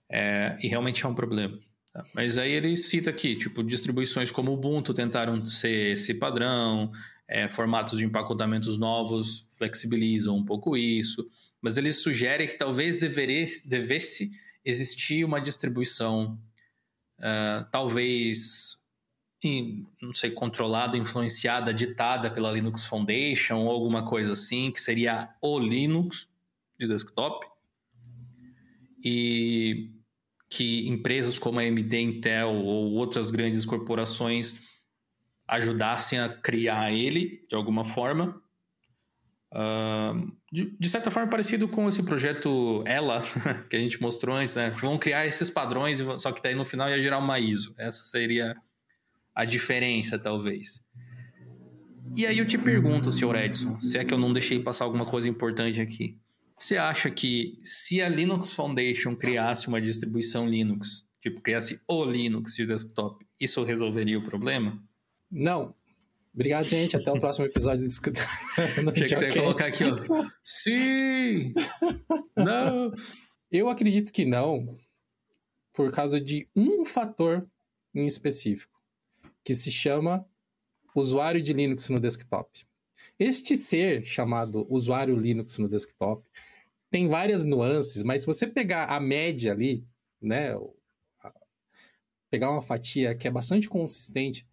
É, e realmente é um problema. Tá? Mas aí ele cita aqui, tipo, distribuições como Ubuntu tentaram ser esse padrão, é, formatos de empacotamentos novos flexibilizam um pouco isso, mas ele sugere que talvez deveria, devesse existir uma distribuição, uh, talvez, não sei, controlada, influenciada, ditada pela Linux Foundation ou alguma coisa assim, que seria o Linux de desktop. E que empresas como a AMD, Intel ou outras grandes corporações ajudassem a criar ele de alguma forma. Uh, de, de, certa forma, parecido com esse projeto Ela, que a gente mostrou antes, né? Vão criar esses padrões, só que daí no final ia gerar uma ISO. Essa seria a diferença, talvez. E aí eu te pergunto, senhor Edson, se é que eu não deixei passar alguma coisa importante aqui. Você acha que se a Linux Foundation criasse uma distribuição Linux, tipo, criasse o Linux de desktop, isso resolveria o problema? Não. Obrigado, gente. Até o próximo episódio. Achei que você ia colocar aqui, ó. Sim! Não! Eu acredito que não, por causa de um fator em específico, que se chama usuário de Linux no desktop. Este ser chamado usuário Linux no desktop tem várias nuances, mas se você pegar a média ali, né, pegar uma fatia que é bastante consistente,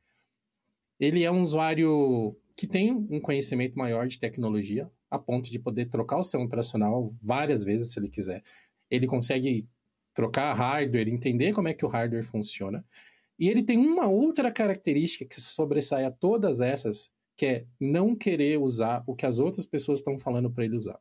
ele é um usuário que tem um conhecimento maior de tecnologia, a ponto de poder trocar o sistema operacional várias vezes se ele quiser. Ele consegue trocar hardware, entender como é que o hardware funciona. E ele tem uma outra característica que sobressai a todas essas, que é não querer usar o que as outras pessoas estão falando para ele usar.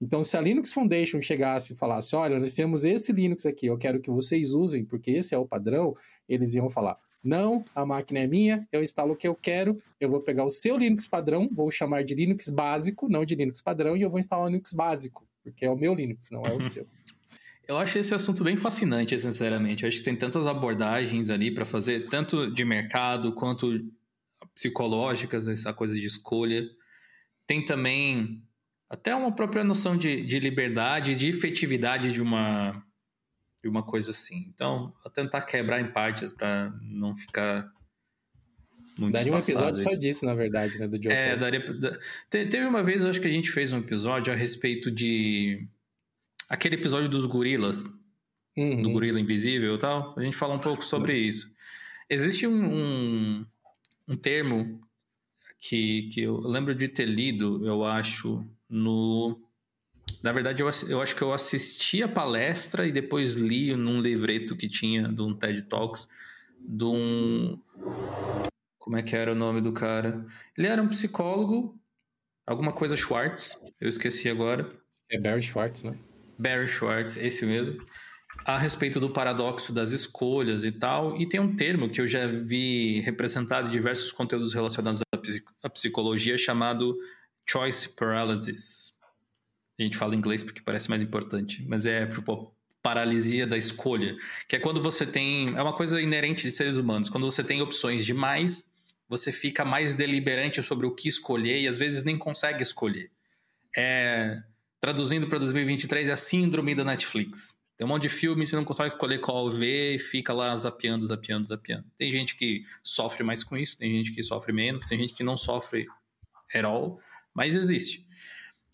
Então, se a Linux Foundation chegasse e falasse: olha, nós temos esse Linux aqui, eu quero que vocês usem, porque esse é o padrão, eles iam falar: não, a máquina é minha, eu instalo o que eu quero, eu vou pegar o seu Linux padrão, vou chamar de Linux básico, não de Linux padrão, e eu vou instalar o Linux básico, porque é o meu Linux, não é o seu. Eu acho esse assunto bem fascinante, sinceramente. Eu acho que tem tantas abordagens ali para fazer, tanto de mercado quanto psicológicas, essa coisa de escolha. Tem também até uma própria noção de, de liberdade, de efetividade de uma, de uma coisa assim. Então, vou tentar quebrar em partes para não ficar muito Daria um episódio só disso, na verdade, né? Do Joe É, daria. Teve uma vez, eu acho que a gente fez um episódio a respeito de. Aquele episódio dos gorilas, uhum. do gorila invisível e tal. A gente fala um pouco sobre isso. Existe um, um, um termo que, que eu lembro de ter lido, eu acho, no na verdade, eu, eu acho que eu assisti a palestra e depois li num livreto que tinha de um TED Talks de um. Como é que era o nome do cara? Ele era um psicólogo, alguma coisa Schwartz, eu esqueci agora. É Barry Schwartz, né? Barry Schwartz, esse mesmo. A respeito do paradoxo das escolhas e tal. E tem um termo que eu já vi representado em diversos conteúdos relacionados à psicologia chamado choice paralysis a gente fala inglês porque parece mais importante, mas é tipo, paralisia da escolha, que é quando você tem, é uma coisa inerente de seres humanos, quando você tem opções demais, você fica mais deliberante sobre o que escolher e às vezes nem consegue escolher. É, traduzindo para 2023 é a síndrome da Netflix. Tem um monte de filme, você não consegue escolher qual ver e fica lá zapeando, zapeando, zapeando. Tem gente que sofre mais com isso, tem gente que sofre menos, tem gente que não sofre at all, mas existe.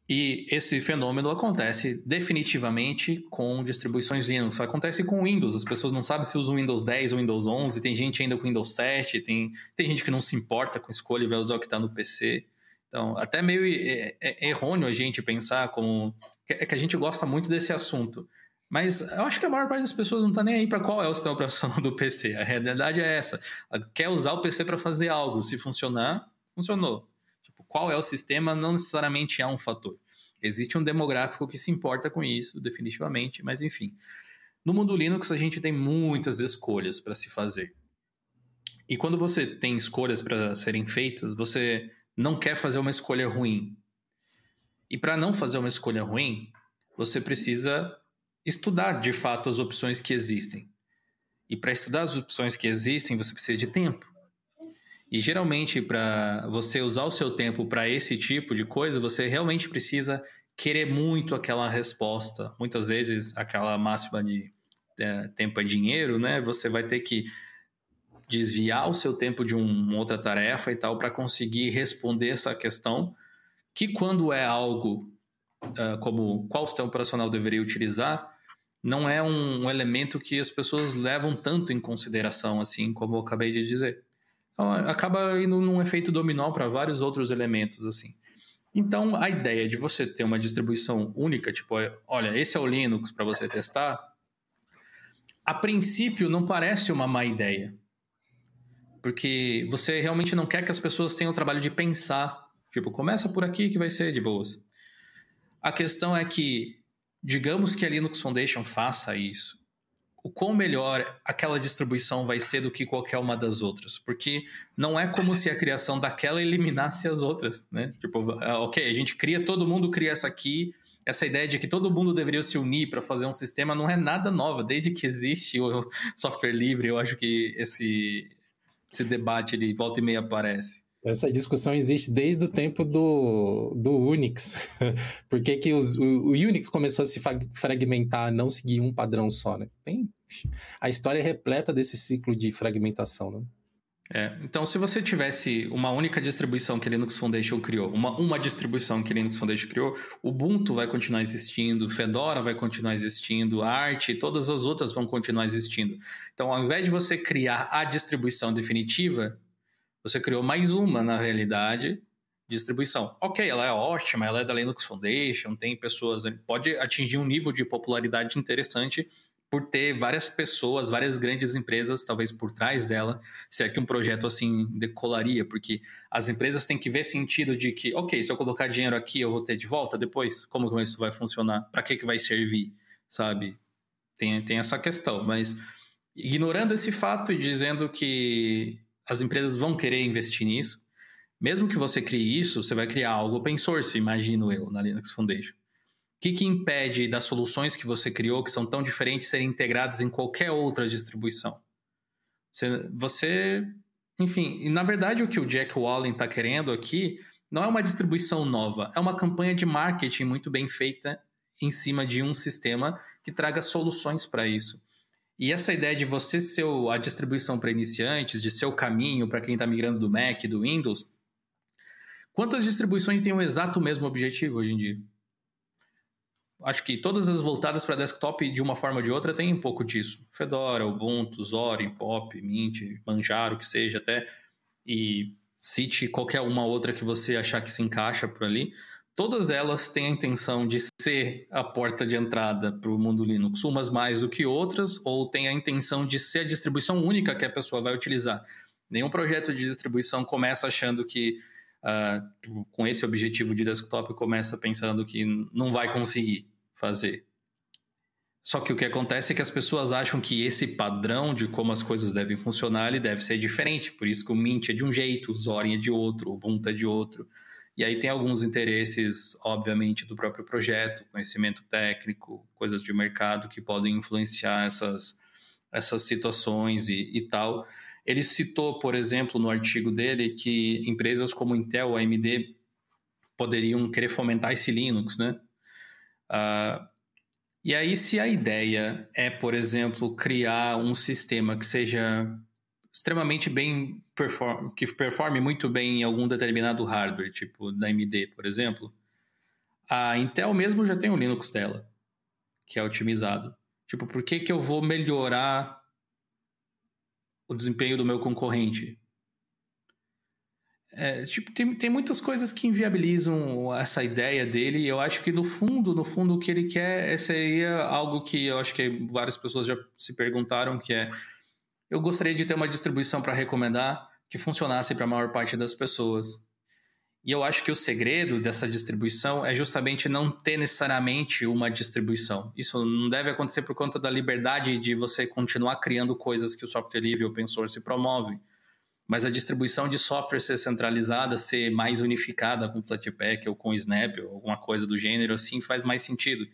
E esse fenômeno acontece definitivamente com distribuições Linux. Acontece com Windows. As pessoas não sabem se usam Windows 10 ou Windows 11. Tem gente ainda com Windows 7. Tem, tem gente que não se importa com escolha e vai usar o que está no PC. Então, até meio é, errôneo a gente pensar como. É que a gente gosta muito desse assunto. Mas eu acho que a maior parte das pessoas não está nem aí para qual é o sistema operacional do PC. A realidade é essa. Quer usar o PC para fazer algo. Se funcionar, funcionou qual é o sistema não necessariamente é um fator. Existe um demográfico que se importa com isso, definitivamente, mas enfim. No mundo Linux, a gente tem muitas escolhas para se fazer. E quando você tem escolhas para serem feitas, você não quer fazer uma escolha ruim. E para não fazer uma escolha ruim, você precisa estudar de fato as opções que existem. E para estudar as opções que existem, você precisa de tempo. E geralmente, para você usar o seu tempo para esse tipo de coisa, você realmente precisa querer muito aquela resposta. Muitas vezes, aquela máxima de é, tempo é dinheiro, né? Você vai ter que desviar o seu tempo de um, uma outra tarefa e tal para conseguir responder essa questão. Que quando é algo uh, como qual sistema operacional deveria utilizar, não é um, um elemento que as pessoas levam tanto em consideração, assim como eu acabei de dizer. Então, acaba indo num efeito dominó para vários outros elementos, assim. Então, a ideia de você ter uma distribuição única, tipo, olha, esse é o Linux para você testar, a princípio não parece uma má ideia. Porque você realmente não quer que as pessoas tenham o trabalho de pensar. Tipo, começa por aqui que vai ser de boas. A questão é que, digamos que a Linux Foundation faça isso o quão melhor aquela distribuição vai ser do que qualquer uma das outras. Porque não é como se a criação daquela eliminasse as outras, né? Tipo, ah, ok, a gente cria, todo mundo cria essa aqui, essa ideia de que todo mundo deveria se unir para fazer um sistema não é nada nova. Desde que existe o software livre, eu acho que esse, esse debate ele volta e meia aparece. Essa discussão existe desde o tempo do, do Unix. Por que, que os, o, o, Unix começou a se fragmentar, não seguir um padrão só, né? Tem, a história é repleta desse ciclo de fragmentação, né? É, então, se você tivesse uma única distribuição que a Linux Foundation criou, uma, uma distribuição que a Linux Foundation criou, Ubuntu vai continuar existindo, Fedora vai continuar existindo, Arch todas as outras vão continuar existindo. Então, ao invés de você criar a distribuição definitiva, você criou mais uma, na realidade, distribuição. Ok, ela é ótima, ela é da Linux Foundation, tem pessoas, pode atingir um nível de popularidade interessante por ter várias pessoas, várias grandes empresas, talvez por trás dela, se é que um projeto assim decolaria, porque as empresas têm que ver sentido de que, ok, se eu colocar dinheiro aqui, eu vou ter de volta depois? Como isso vai funcionar? Para que, que vai servir? Sabe? Tem, tem essa questão, mas ignorando esse fato e dizendo que as empresas vão querer investir nisso, mesmo que você crie isso, você vai criar algo open source, imagino eu, na Linux Foundation que, que impede das soluções que você criou, que são tão diferentes, serem integradas em qualquer outra distribuição? Você, você enfim, e na verdade o que o Jack Wallen está querendo aqui não é uma distribuição nova, é uma campanha de marketing muito bem feita em cima de um sistema que traga soluções para isso. E essa ideia de você ser a distribuição para iniciantes, de ser o caminho para quem está migrando do Mac, do Windows, quantas distribuições têm o exato mesmo objetivo hoje em dia? acho que todas as voltadas para desktop, de uma forma ou de outra, tem um pouco disso. Fedora, Ubuntu, Zorin, Pop, Mint, Manjaro, que seja até, e cite qualquer uma outra que você achar que se encaixa por ali. Todas elas têm a intenção de ser a porta de entrada para o mundo Linux, umas mais do que outras, ou têm a intenção de ser a distribuição única que a pessoa vai utilizar. Nenhum projeto de distribuição começa achando que uh, com esse objetivo de desktop começa pensando que não vai conseguir fazer. Só que o que acontece é que as pessoas acham que esse padrão de como as coisas devem funcionar ele deve ser diferente. Por isso que o Mint é de um jeito, o Zorin é de outro, o Ubuntu é de outro. E aí tem alguns interesses, obviamente, do próprio projeto, conhecimento técnico, coisas de mercado que podem influenciar essas, essas situações e, e tal. Ele citou, por exemplo, no artigo dele, que empresas como Intel, AMD, poderiam querer fomentar esse Linux, né? Uh, e aí, se a ideia é, por exemplo, criar um sistema que seja extremamente bem perform que performe muito bem em algum determinado hardware, tipo da AMD, por exemplo, a Intel mesmo já tem o Linux dela, que é otimizado. Tipo, por que, que eu vou melhorar o desempenho do meu concorrente? É, tipo, tem, tem muitas coisas que inviabilizam essa ideia dele, e eu acho que no fundo, no fundo, o que ele quer seria algo que eu acho que várias pessoas já se perguntaram, que é eu gostaria de ter uma distribuição para recomendar que funcionasse para a maior parte das pessoas. E eu acho que o segredo dessa distribuição é justamente não ter necessariamente uma distribuição. Isso não deve acontecer por conta da liberdade de você continuar criando coisas que o software livre open source promove mas a distribuição de software ser centralizada, ser mais unificada com Flatpak ou com Snap ou alguma coisa do gênero, assim faz mais sentido.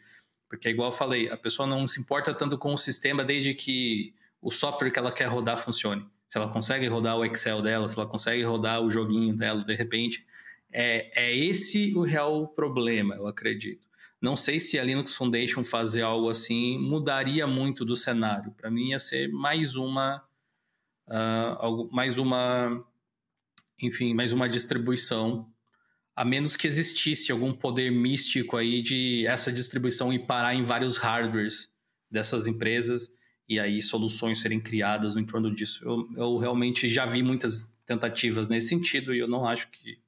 Porque, igual eu falei, a pessoa não se importa tanto com o sistema desde que o software que ela quer rodar funcione. Se ela consegue rodar o Excel dela, se ela consegue rodar o joguinho dela, de repente. É, é esse o real problema, eu acredito. Não sei se a Linux Foundation fazer algo assim mudaria muito do cenário. Para mim ia ser mais uma uh, mais uma, enfim, mais uma distribuição, a menos que existisse algum poder místico aí de essa distribuição ir parar em vários hardwares dessas empresas e aí soluções serem criadas no entorno disso. Eu, eu realmente já vi muitas tentativas nesse sentido e eu não acho que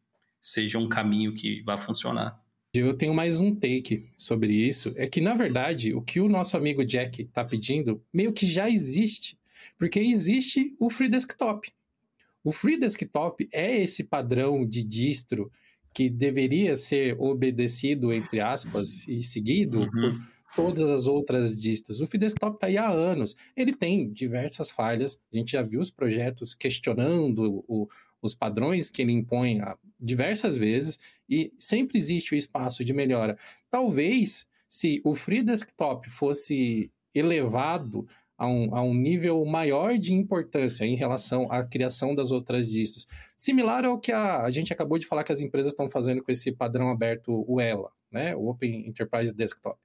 seja um caminho que vá funcionar. Eu tenho mais um take sobre isso. É que, na verdade, o que o nosso amigo Jack está pedindo meio que já existe porque existe o Free Desktop. O Free Desktop é esse padrão de distro que deveria ser obedecido, entre aspas, e seguido uhum. por todas as outras distros. O FreeDesktop está aí há anos. Ele tem diversas falhas. A gente já viu os projetos questionando o, os padrões que ele impõe diversas vezes e sempre existe o espaço de melhora. Talvez se o Free Desktop fosse elevado a um, a um nível maior de importância em relação à criação das outras distros, similar ao que a, a gente acabou de falar que as empresas estão fazendo com esse padrão aberto, o ELA, né, o Open Enterprise Desktop.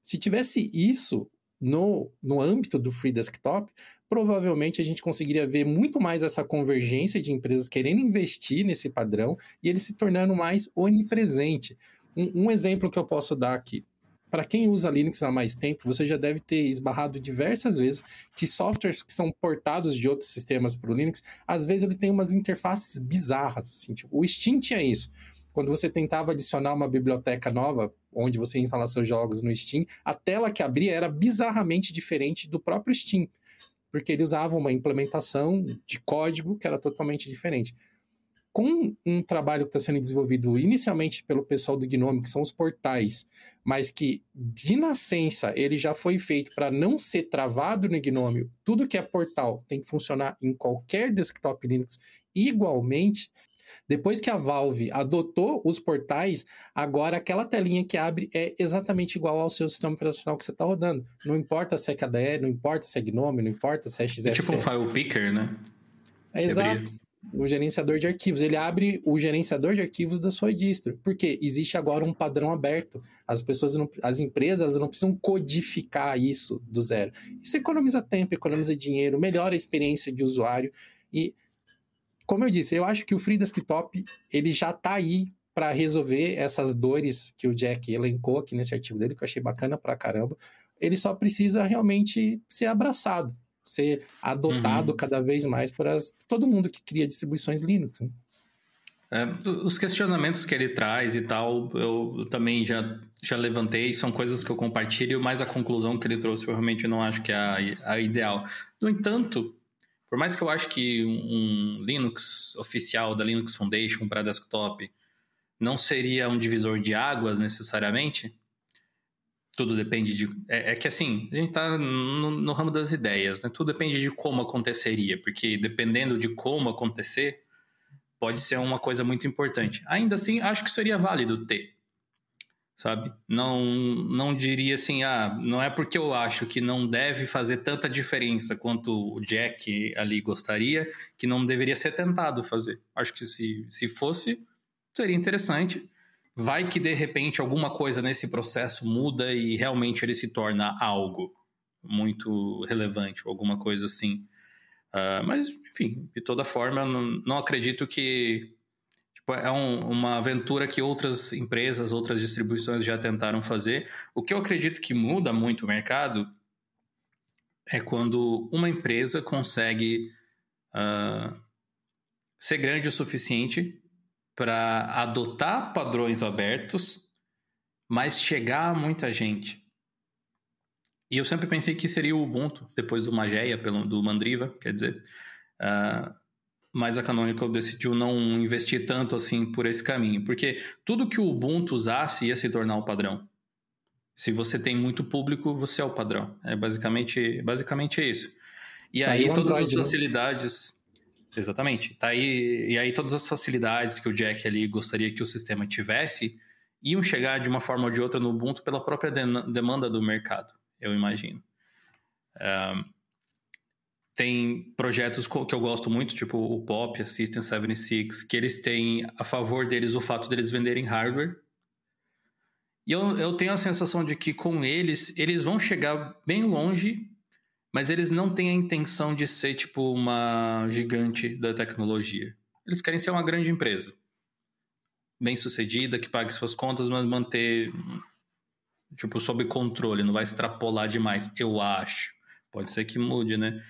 Se tivesse isso no, no âmbito do Free Desktop, provavelmente a gente conseguiria ver muito mais essa convergência de empresas querendo investir nesse padrão e ele se tornando mais onipresente. Um, um exemplo que eu posso dar aqui. Para quem usa Linux há mais tempo, você já deve ter esbarrado diversas vezes que softwares que são portados de outros sistemas para o Linux, às vezes ele tem umas interfaces bizarras. Assim, tipo, o Steam tinha isso quando você tentava adicionar uma biblioteca nova, onde você instala seus jogos no Steam, a tela que abria era bizarramente diferente do próprio Steam, porque ele usava uma implementação de código que era totalmente diferente. Com um trabalho que está sendo desenvolvido inicialmente pelo pessoal do Gnome, que são os portais, mas que de nascença ele já foi feito para não ser travado no Gnome, tudo que é portal tem que funcionar em qualquer desktop Linux igualmente, depois que a Valve adotou os portais, agora aquela telinha que abre é exatamente igual ao seu sistema operacional que você está rodando. Não importa se é KDE, não importa se é GNOME, não importa se é XFCE. É tipo um file picker, né? É, exato. O gerenciador de arquivos. Ele abre o gerenciador de arquivos da sua distro. Porque existe agora um padrão aberto. As pessoas, não, as empresas não precisam codificar isso do zero. Isso economiza tempo, economiza dinheiro, melhora a experiência de usuário. E como eu disse, eu acho que o Free Desktop ele já está aí para resolver essas dores que o Jack elencou aqui nesse artigo dele, que eu achei bacana pra caramba. Ele só precisa realmente ser abraçado, ser adotado uhum. cada vez mais por as, todo mundo que cria distribuições Linux. Né? É, os questionamentos que ele traz e tal, eu também já, já levantei, são coisas que eu compartilho, mas a conclusão que ele trouxe eu realmente não acho que é a, a ideal. No entanto, por mais que eu acho que um Linux oficial da Linux Foundation para desktop não seria um divisor de águas necessariamente, tudo depende de. É, é que assim, a gente está no, no, ramo das ideias, né? Tudo depende de como aconteceria, porque dependendo de como acontecer, pode ser uma coisa muito importante. Ainda assim, acho que seria válido ter sabe? Não, não diria assim, ah, não é porque eu acho que não deve fazer tanta diferença quanto o Jack ali gostaria, que não deveria ser tentado fazer. Acho que se, se fosse, seria interessante. Vai que de repente alguma coisa nesse processo muda e realmente ele se torna algo muito relevante, alguma coisa assim. Uh, mas, enfim, de toda forma, não, não acredito que Tipo, é um, uma aventura que outras empresas, outras distribuições já tentaram fazer. O que eu acredito que muda muito o mercado é quando uma empresa consegue uh, ser grande o suficiente para adotar padrões abertos, mas chegar a muita gente. E eu sempre pensei que seria o Ubuntu, depois do Mageia, pelo, do Mandriva, quer dizer. Uh, mas a Canonical decidiu não investir tanto assim por esse caminho, porque tudo que o Ubuntu usasse ia se tornar o padrão. Se você tem muito público, você é o padrão. É basicamente, basicamente isso. E tá aí, aí todas Android, as né? facilidades. Né? Exatamente. Tá aí, e aí todas as facilidades que o Jack ali gostaria que o sistema tivesse iam chegar de uma forma ou de outra no Ubuntu pela própria demanda do mercado, eu imagino. Um, tem projetos que eu gosto muito, tipo o Pop, a System 76, que eles têm a favor deles o fato deles venderem hardware. E eu, eu tenho a sensação de que com eles, eles vão chegar bem longe, mas eles não têm a intenção de ser tipo uma gigante da tecnologia. Eles querem ser uma grande empresa. Bem sucedida, que pague suas contas, mas manter tipo sob controle, não vai extrapolar demais, eu acho. Pode ser que mude, né?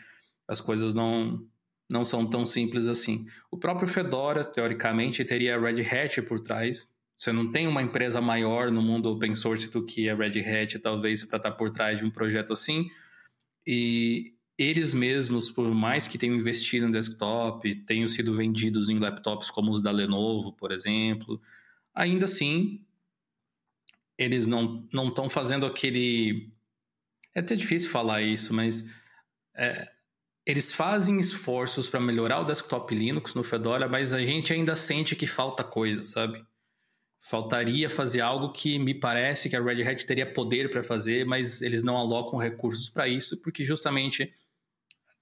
As coisas não, não são tão simples assim. O próprio Fedora, teoricamente, teria a Red Hat por trás. Você não tem uma empresa maior no mundo open source do que a Red Hat, talvez, para estar tá por trás de um projeto assim. E eles mesmos, por mais que tenham investido em desktop, tenham sido vendidos em laptops como os da Lenovo, por exemplo, ainda assim, eles não estão fazendo aquele. É até difícil falar isso, mas é, eles fazem esforços para melhorar o desktop Linux no Fedora, mas a gente ainda sente que falta coisa, sabe? Faltaria fazer algo que me parece que a Red Hat teria poder para fazer, mas eles não alocam recursos para isso, porque justamente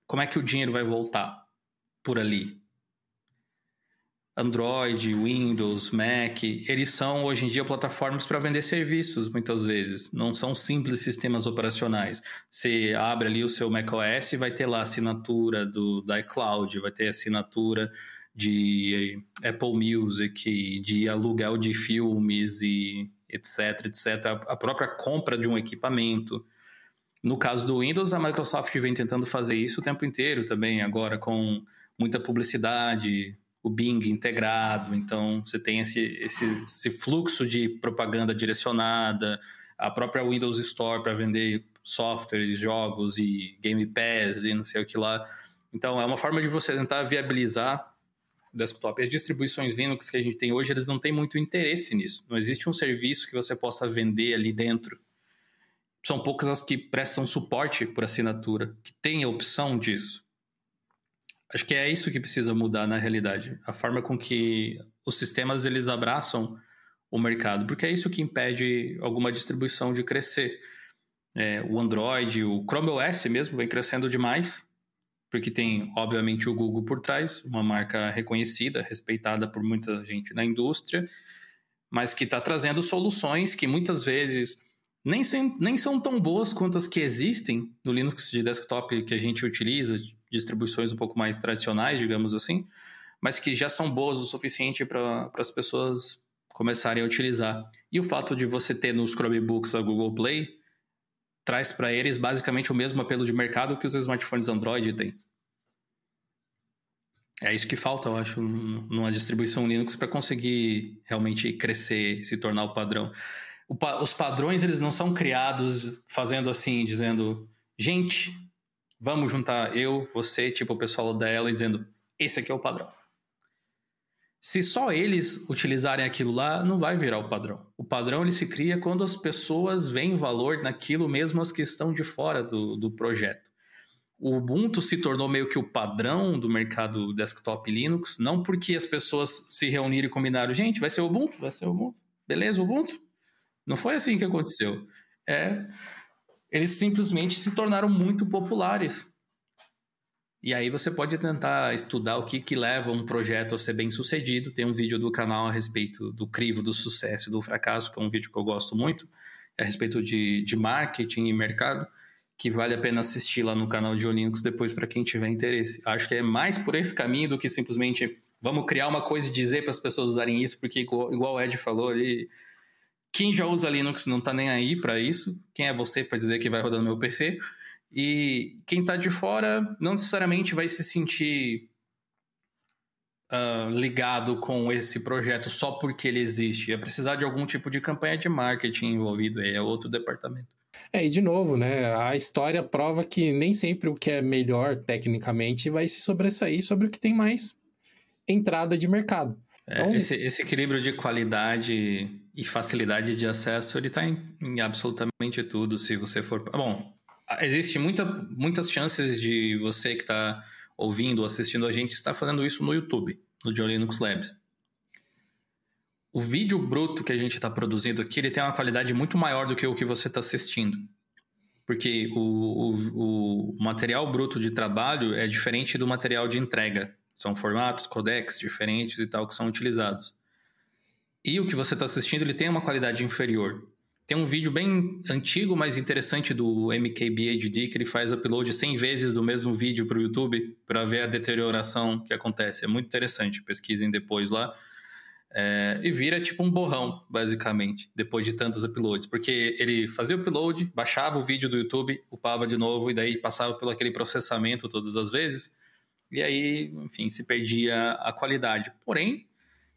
como é que o dinheiro vai voltar por ali? Android, Windows, Mac, eles são hoje em dia plataformas para vender serviços, muitas vezes. Não são simples sistemas operacionais. Você abre ali o seu macOS e vai ter lá assinatura do, da iCloud, vai ter assinatura de Apple Music, de aluguel de filmes e etc, etc. A própria compra de um equipamento. No caso do Windows, a Microsoft vem tentando fazer isso o tempo inteiro também, agora com muita publicidade, o Bing integrado, então você tem esse, esse, esse fluxo de propaganda direcionada, a própria Windows Store para vender softwares, jogos e Game Pass e não sei o que lá. Então é uma forma de você tentar viabilizar desktop. As distribuições Linux que a gente tem hoje, eles não têm muito interesse nisso. Não existe um serviço que você possa vender ali dentro. São poucas as que prestam suporte por assinatura, que tem a opção disso. Acho que é isso que precisa mudar na realidade, a forma com que os sistemas eles abraçam o mercado, porque é isso que impede alguma distribuição de crescer. É, o Android, o Chrome OS mesmo vem crescendo demais, porque tem, obviamente, o Google por trás, uma marca reconhecida, respeitada por muita gente na indústria, mas que está trazendo soluções que muitas vezes nem, sem, nem são tão boas quanto as que existem no Linux de desktop que a gente utiliza, distribuições um pouco mais tradicionais, digamos assim, mas que já são boas o suficiente para as pessoas começarem a utilizar. E o fato de você ter nos Chromebooks a Google Play traz para eles basicamente o mesmo apelo de mercado que os smartphones Android têm. É isso que falta, eu acho, numa distribuição Linux para conseguir realmente crescer, se tornar o padrão. O pa os padrões eles não são criados fazendo assim, dizendo, gente, Vamos juntar eu, você, tipo o pessoal dela, dizendo: esse aqui é o padrão. Se só eles utilizarem aquilo lá, não vai virar o padrão. O padrão ele se cria quando as pessoas veem valor naquilo, mesmo as que estão de fora do, do projeto. O Ubuntu se tornou meio que o padrão do mercado desktop Linux, não porque as pessoas se reuniram e combinaram, gente, vai ser o Ubuntu, vai ser o Ubuntu, beleza, Ubuntu. Não foi assim que aconteceu. É eles simplesmente se tornaram muito populares. E aí você pode tentar estudar o que, que leva um projeto a ser bem sucedido. Tem um vídeo do canal a respeito do crivo do sucesso e do fracasso, que é um vídeo que eu gosto muito, a respeito de, de marketing e mercado, que vale a pena assistir lá no canal de Linux depois para quem tiver interesse. Acho que é mais por esse caminho do que simplesmente vamos criar uma coisa e dizer para as pessoas usarem isso, porque igual, igual o Ed falou ali, quem já usa Linux não está nem aí para isso. Quem é você para dizer que vai rodar no meu PC? E quem está de fora não necessariamente vai se sentir uh, ligado com esse projeto só porque ele existe. É precisar de algum tipo de campanha de marketing envolvido, aí é outro departamento. É, e de novo, né? A história prova que nem sempre o que é melhor tecnicamente vai se sobressair sobre o que tem mais entrada de mercado. É, então... esse, esse, equilíbrio de qualidade e facilidade de acesso, ele está em, em, absolutamente tudo, se você for... Bom, existe muita, muitas chances de você que está ouvindo ou assistindo a gente estar fazendo isso no YouTube, no John Linux Labs. O vídeo bruto que a gente está produzindo aqui, ele tem uma qualidade muito maior do que o que você está assistindo. Porque o, o, o material bruto de trabalho é diferente do material de entrega. São formatos, codecs diferentes e tal que são utilizados. E o que você está assistindo, ele tem uma qualidade inferior. Tem um vídeo bem antigo, mas interessante do MKBHD, que ele faz upload 100 vezes do mesmo vídeo para o YouTube para ver a deterioração que acontece. É muito interessante, pesquisem depois lá. É, e vira tipo um borrão, basicamente, depois de tantos uploads. Porque ele fazia o upload, baixava o vídeo do YouTube, upava de novo, e daí passava pelo aquele processamento todas as vezes e aí, enfim, se perdia a qualidade. Porém,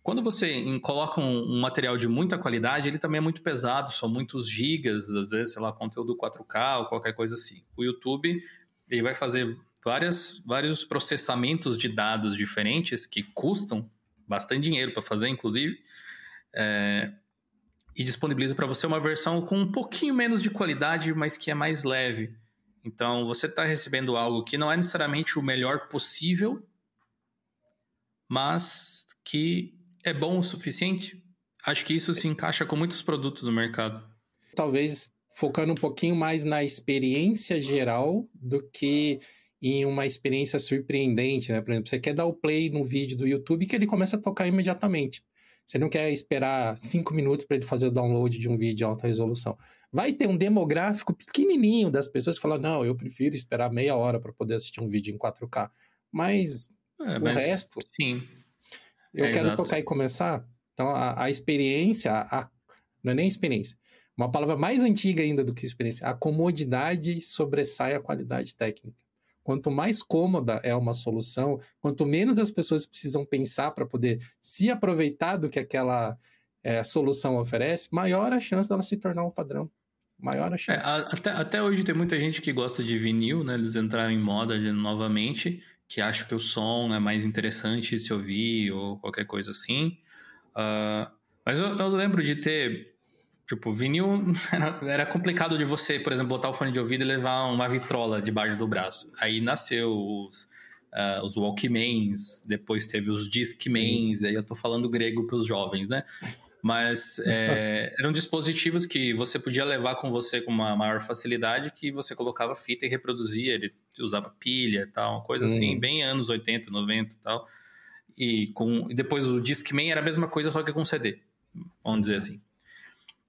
quando você coloca um, material de muita qualidade, ele também é muito pesado, são muitos gigas, às vezes, sei lá, conteúdo 4K ou qualquer coisa assim. O YouTube, ele vai fazer várias, vários processamentos de dados diferentes que custam bastante dinheiro para fazer, inclusive, é, e disponibiliza para você uma versão com um pouquinho menos de qualidade, mas que é mais leve. Então, você está recebendo algo que não é necessariamente o melhor possível, mas que é bom o suficiente. Acho que isso se encaixa com muitos produtos no mercado. Talvez focando um pouquinho mais na experiência geral do que em uma experiência surpreendente, né? Por exemplo, você quer dar o play no vídeo do YouTube que ele começa a tocar imediatamente. Você não quer esperar cinco minutos para ele fazer o download de um vídeo de alta resolução. Vai ter um demográfico pequenininho das pessoas que falam: não, eu prefiro esperar meia hora para poder assistir um vídeo em 4K. Mas é, o mas, resto. Sim. Eu é, quero exato. tocar e começar. Então, a, a experiência, a, não é nem experiência, uma palavra mais antiga ainda do que experiência, a comodidade sobressai a qualidade técnica. Quanto mais cômoda é uma solução, quanto menos as pessoas precisam pensar para poder se aproveitar do que aquela é, solução oferece, maior a chance dela se tornar um padrão. Maior a é, chance. É, até, até hoje tem muita gente que gosta de vinil, né? Eles entraram em moda novamente, que acha que o som é mais interessante se ouvir ou qualquer coisa assim. Uh, mas eu, eu, lembro de ter Tipo, vinil era, era, complicado de você, por exemplo, botar o fone de ouvido e levar uma vitrola debaixo do braço. Aí nasceu os, uh, os Walkmans, depois teve os Discmans, aí eu tô falando grego para os jovens, né? Mas é, eram dispositivos que você podia levar com você com uma maior facilidade, que você colocava fita e reproduzia, ele usava pilha e tal, coisa assim, bem anos 80, 90 e tal. E, com, e depois o Discman era a mesma coisa, só que com CD, vamos dizer assim.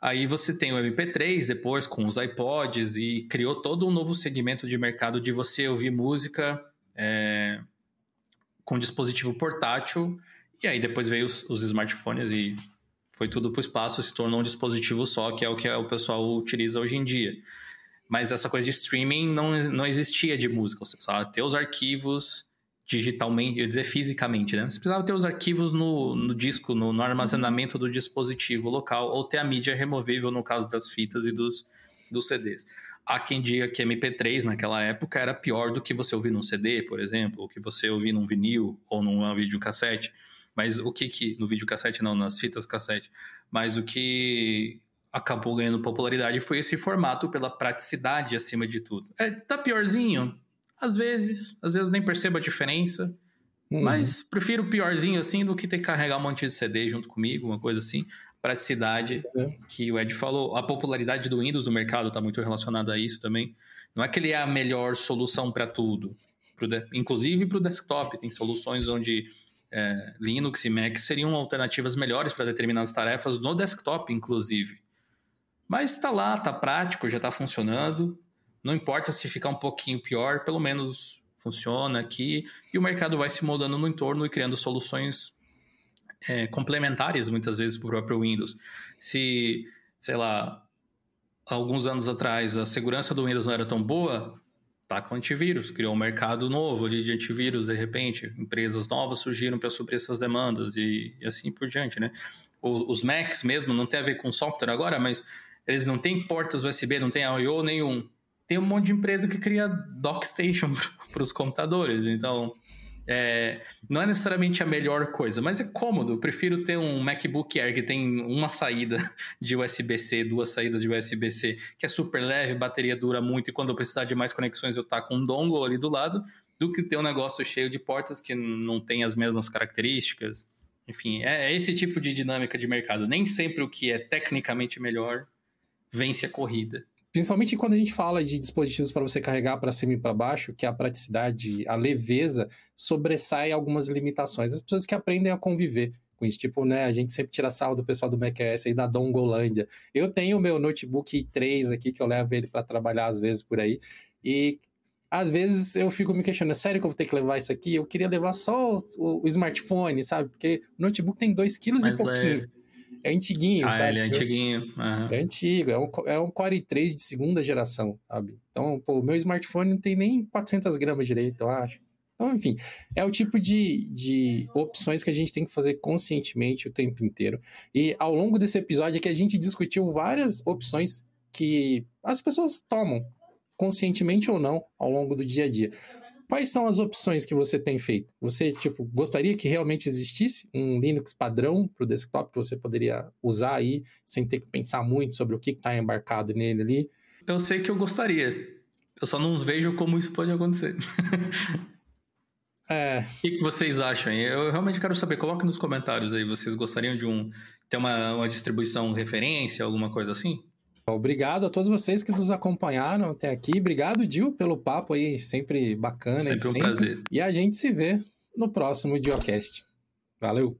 Aí você tem o MP3 depois com os iPods e criou todo um novo segmento de mercado de você ouvir música é, com dispositivo portátil. E aí depois veio os, os smartphones e foi tudo para o espaço, se tornou um dispositivo só, que é o que o pessoal utiliza hoje em dia. Mas essa coisa de streaming não, não existia de música, você precisava ter os arquivos digitalmente, eu ia dizer fisicamente, né? Você precisava ter os arquivos no, no disco, no, no, armazenamento do dispositivo local, ou ter a mídia removível no caso das fitas e dos, dos CDs. Há quem diga que MP3 naquela época era pior do que você ouvir num CD, por exemplo, ou que você ouvir num vinil ou num videocassete. Mas o que que. No videocassete não, nas fitas cassete. Mas o que acabou ganhando popularidade foi esse formato pela praticidade acima de tudo. É, tá piorzinho? Às vezes, às vezes nem percebo a diferença. Uhum. Mas prefiro piorzinho assim do que ter que carregar um monte de CD junto comigo, uma coisa assim. Praticidade, uhum. que o Ed falou. A popularidade do Windows no mercado está muito relacionada a isso também. Não é que ele é a melhor solução para tudo. Pro de... Inclusive para o desktop. Tem soluções onde é, Linux e Mac seriam alternativas melhores para determinadas tarefas no desktop, inclusive. Mas está lá, está prático, já está funcionando. Não importa se ficar um pouquinho pior, pelo menos funciona aqui. E o mercado vai se moldando no entorno e criando soluções é, complementares, muitas vezes, para o próprio Windows. Se, sei lá, alguns anos atrás a segurança do Windows não era tão boa, tá com antivírus, criou um mercado novo ali de antivírus, de repente. Empresas novas surgiram para suprir essas demandas e, e, assim por diante, né? os Macs mesmo, não tem a ver com software agora, mas eles não têm portas USB, não tem I.O. nenhum tem um monte de empresa que cria dockstation para os computadores. Então, é, não é necessariamente a melhor coisa, mas é cômodo. Eu prefiro ter um MacBook Air que tem uma saída de USB-C, duas saídas de USB-C, que é super leve, bateria dura muito e quando eu precisar de mais conexões eu tá com um dongle ali do lado, do que ter um negócio cheio de portas que não tem as mesmas características. Enfim, é, é esse tipo de dinâmica de mercado. Nem sempre o que é tecnicamente melhor vence a corrida. Principalmente quando a gente fala de dispositivos para você carregar para cima e para baixo, que a praticidade, a leveza sobressai algumas limitações. As pessoas que aprendem a conviver com isso, tipo, né, a gente sempre tira sal do pessoal do macOS aí da Dongolândia. Eu tenho o meu notebook 3 aqui que eu levo ele para trabalhar às vezes por aí e às vezes eu fico me questionando, é sério que eu vou ter que levar isso aqui? Eu queria levar só o, o smartphone, sabe? Porque o notebook tem 2 quilos e pouquinho. Leve. É antiguinho, ah, sabe? ele é antiguinho. Uhum. É antigo, é um, é um Core i3 de segunda geração, sabe? Então, pô, o meu smartphone não tem nem 400 gramas direito, eu acho. Então, enfim, é o tipo de, de opções que a gente tem que fazer conscientemente o tempo inteiro. E ao longo desse episódio aqui, a gente discutiu várias opções que as pessoas tomam, conscientemente ou não, ao longo do dia a dia. Quais são as opções que você tem feito? Você, tipo, gostaria que realmente existisse um Linux padrão para o desktop que você poderia usar aí, sem ter que pensar muito sobre o que está embarcado nele ali? Eu sei que eu gostaria. Eu só não vejo como isso pode acontecer. É. O que, vocês acham? Eu realmente quero saber. Coloque nos comentários aí. Vocês gostariam de um ter uma, uma distribuição referência, alguma coisa assim? Obrigado a todos vocês que nos acompanharam até aqui. Obrigado, Dil, pelo papo aí, sempre bacana. Sempre um sempre. prazer. E a gente se vê no próximo Diocast. Valeu!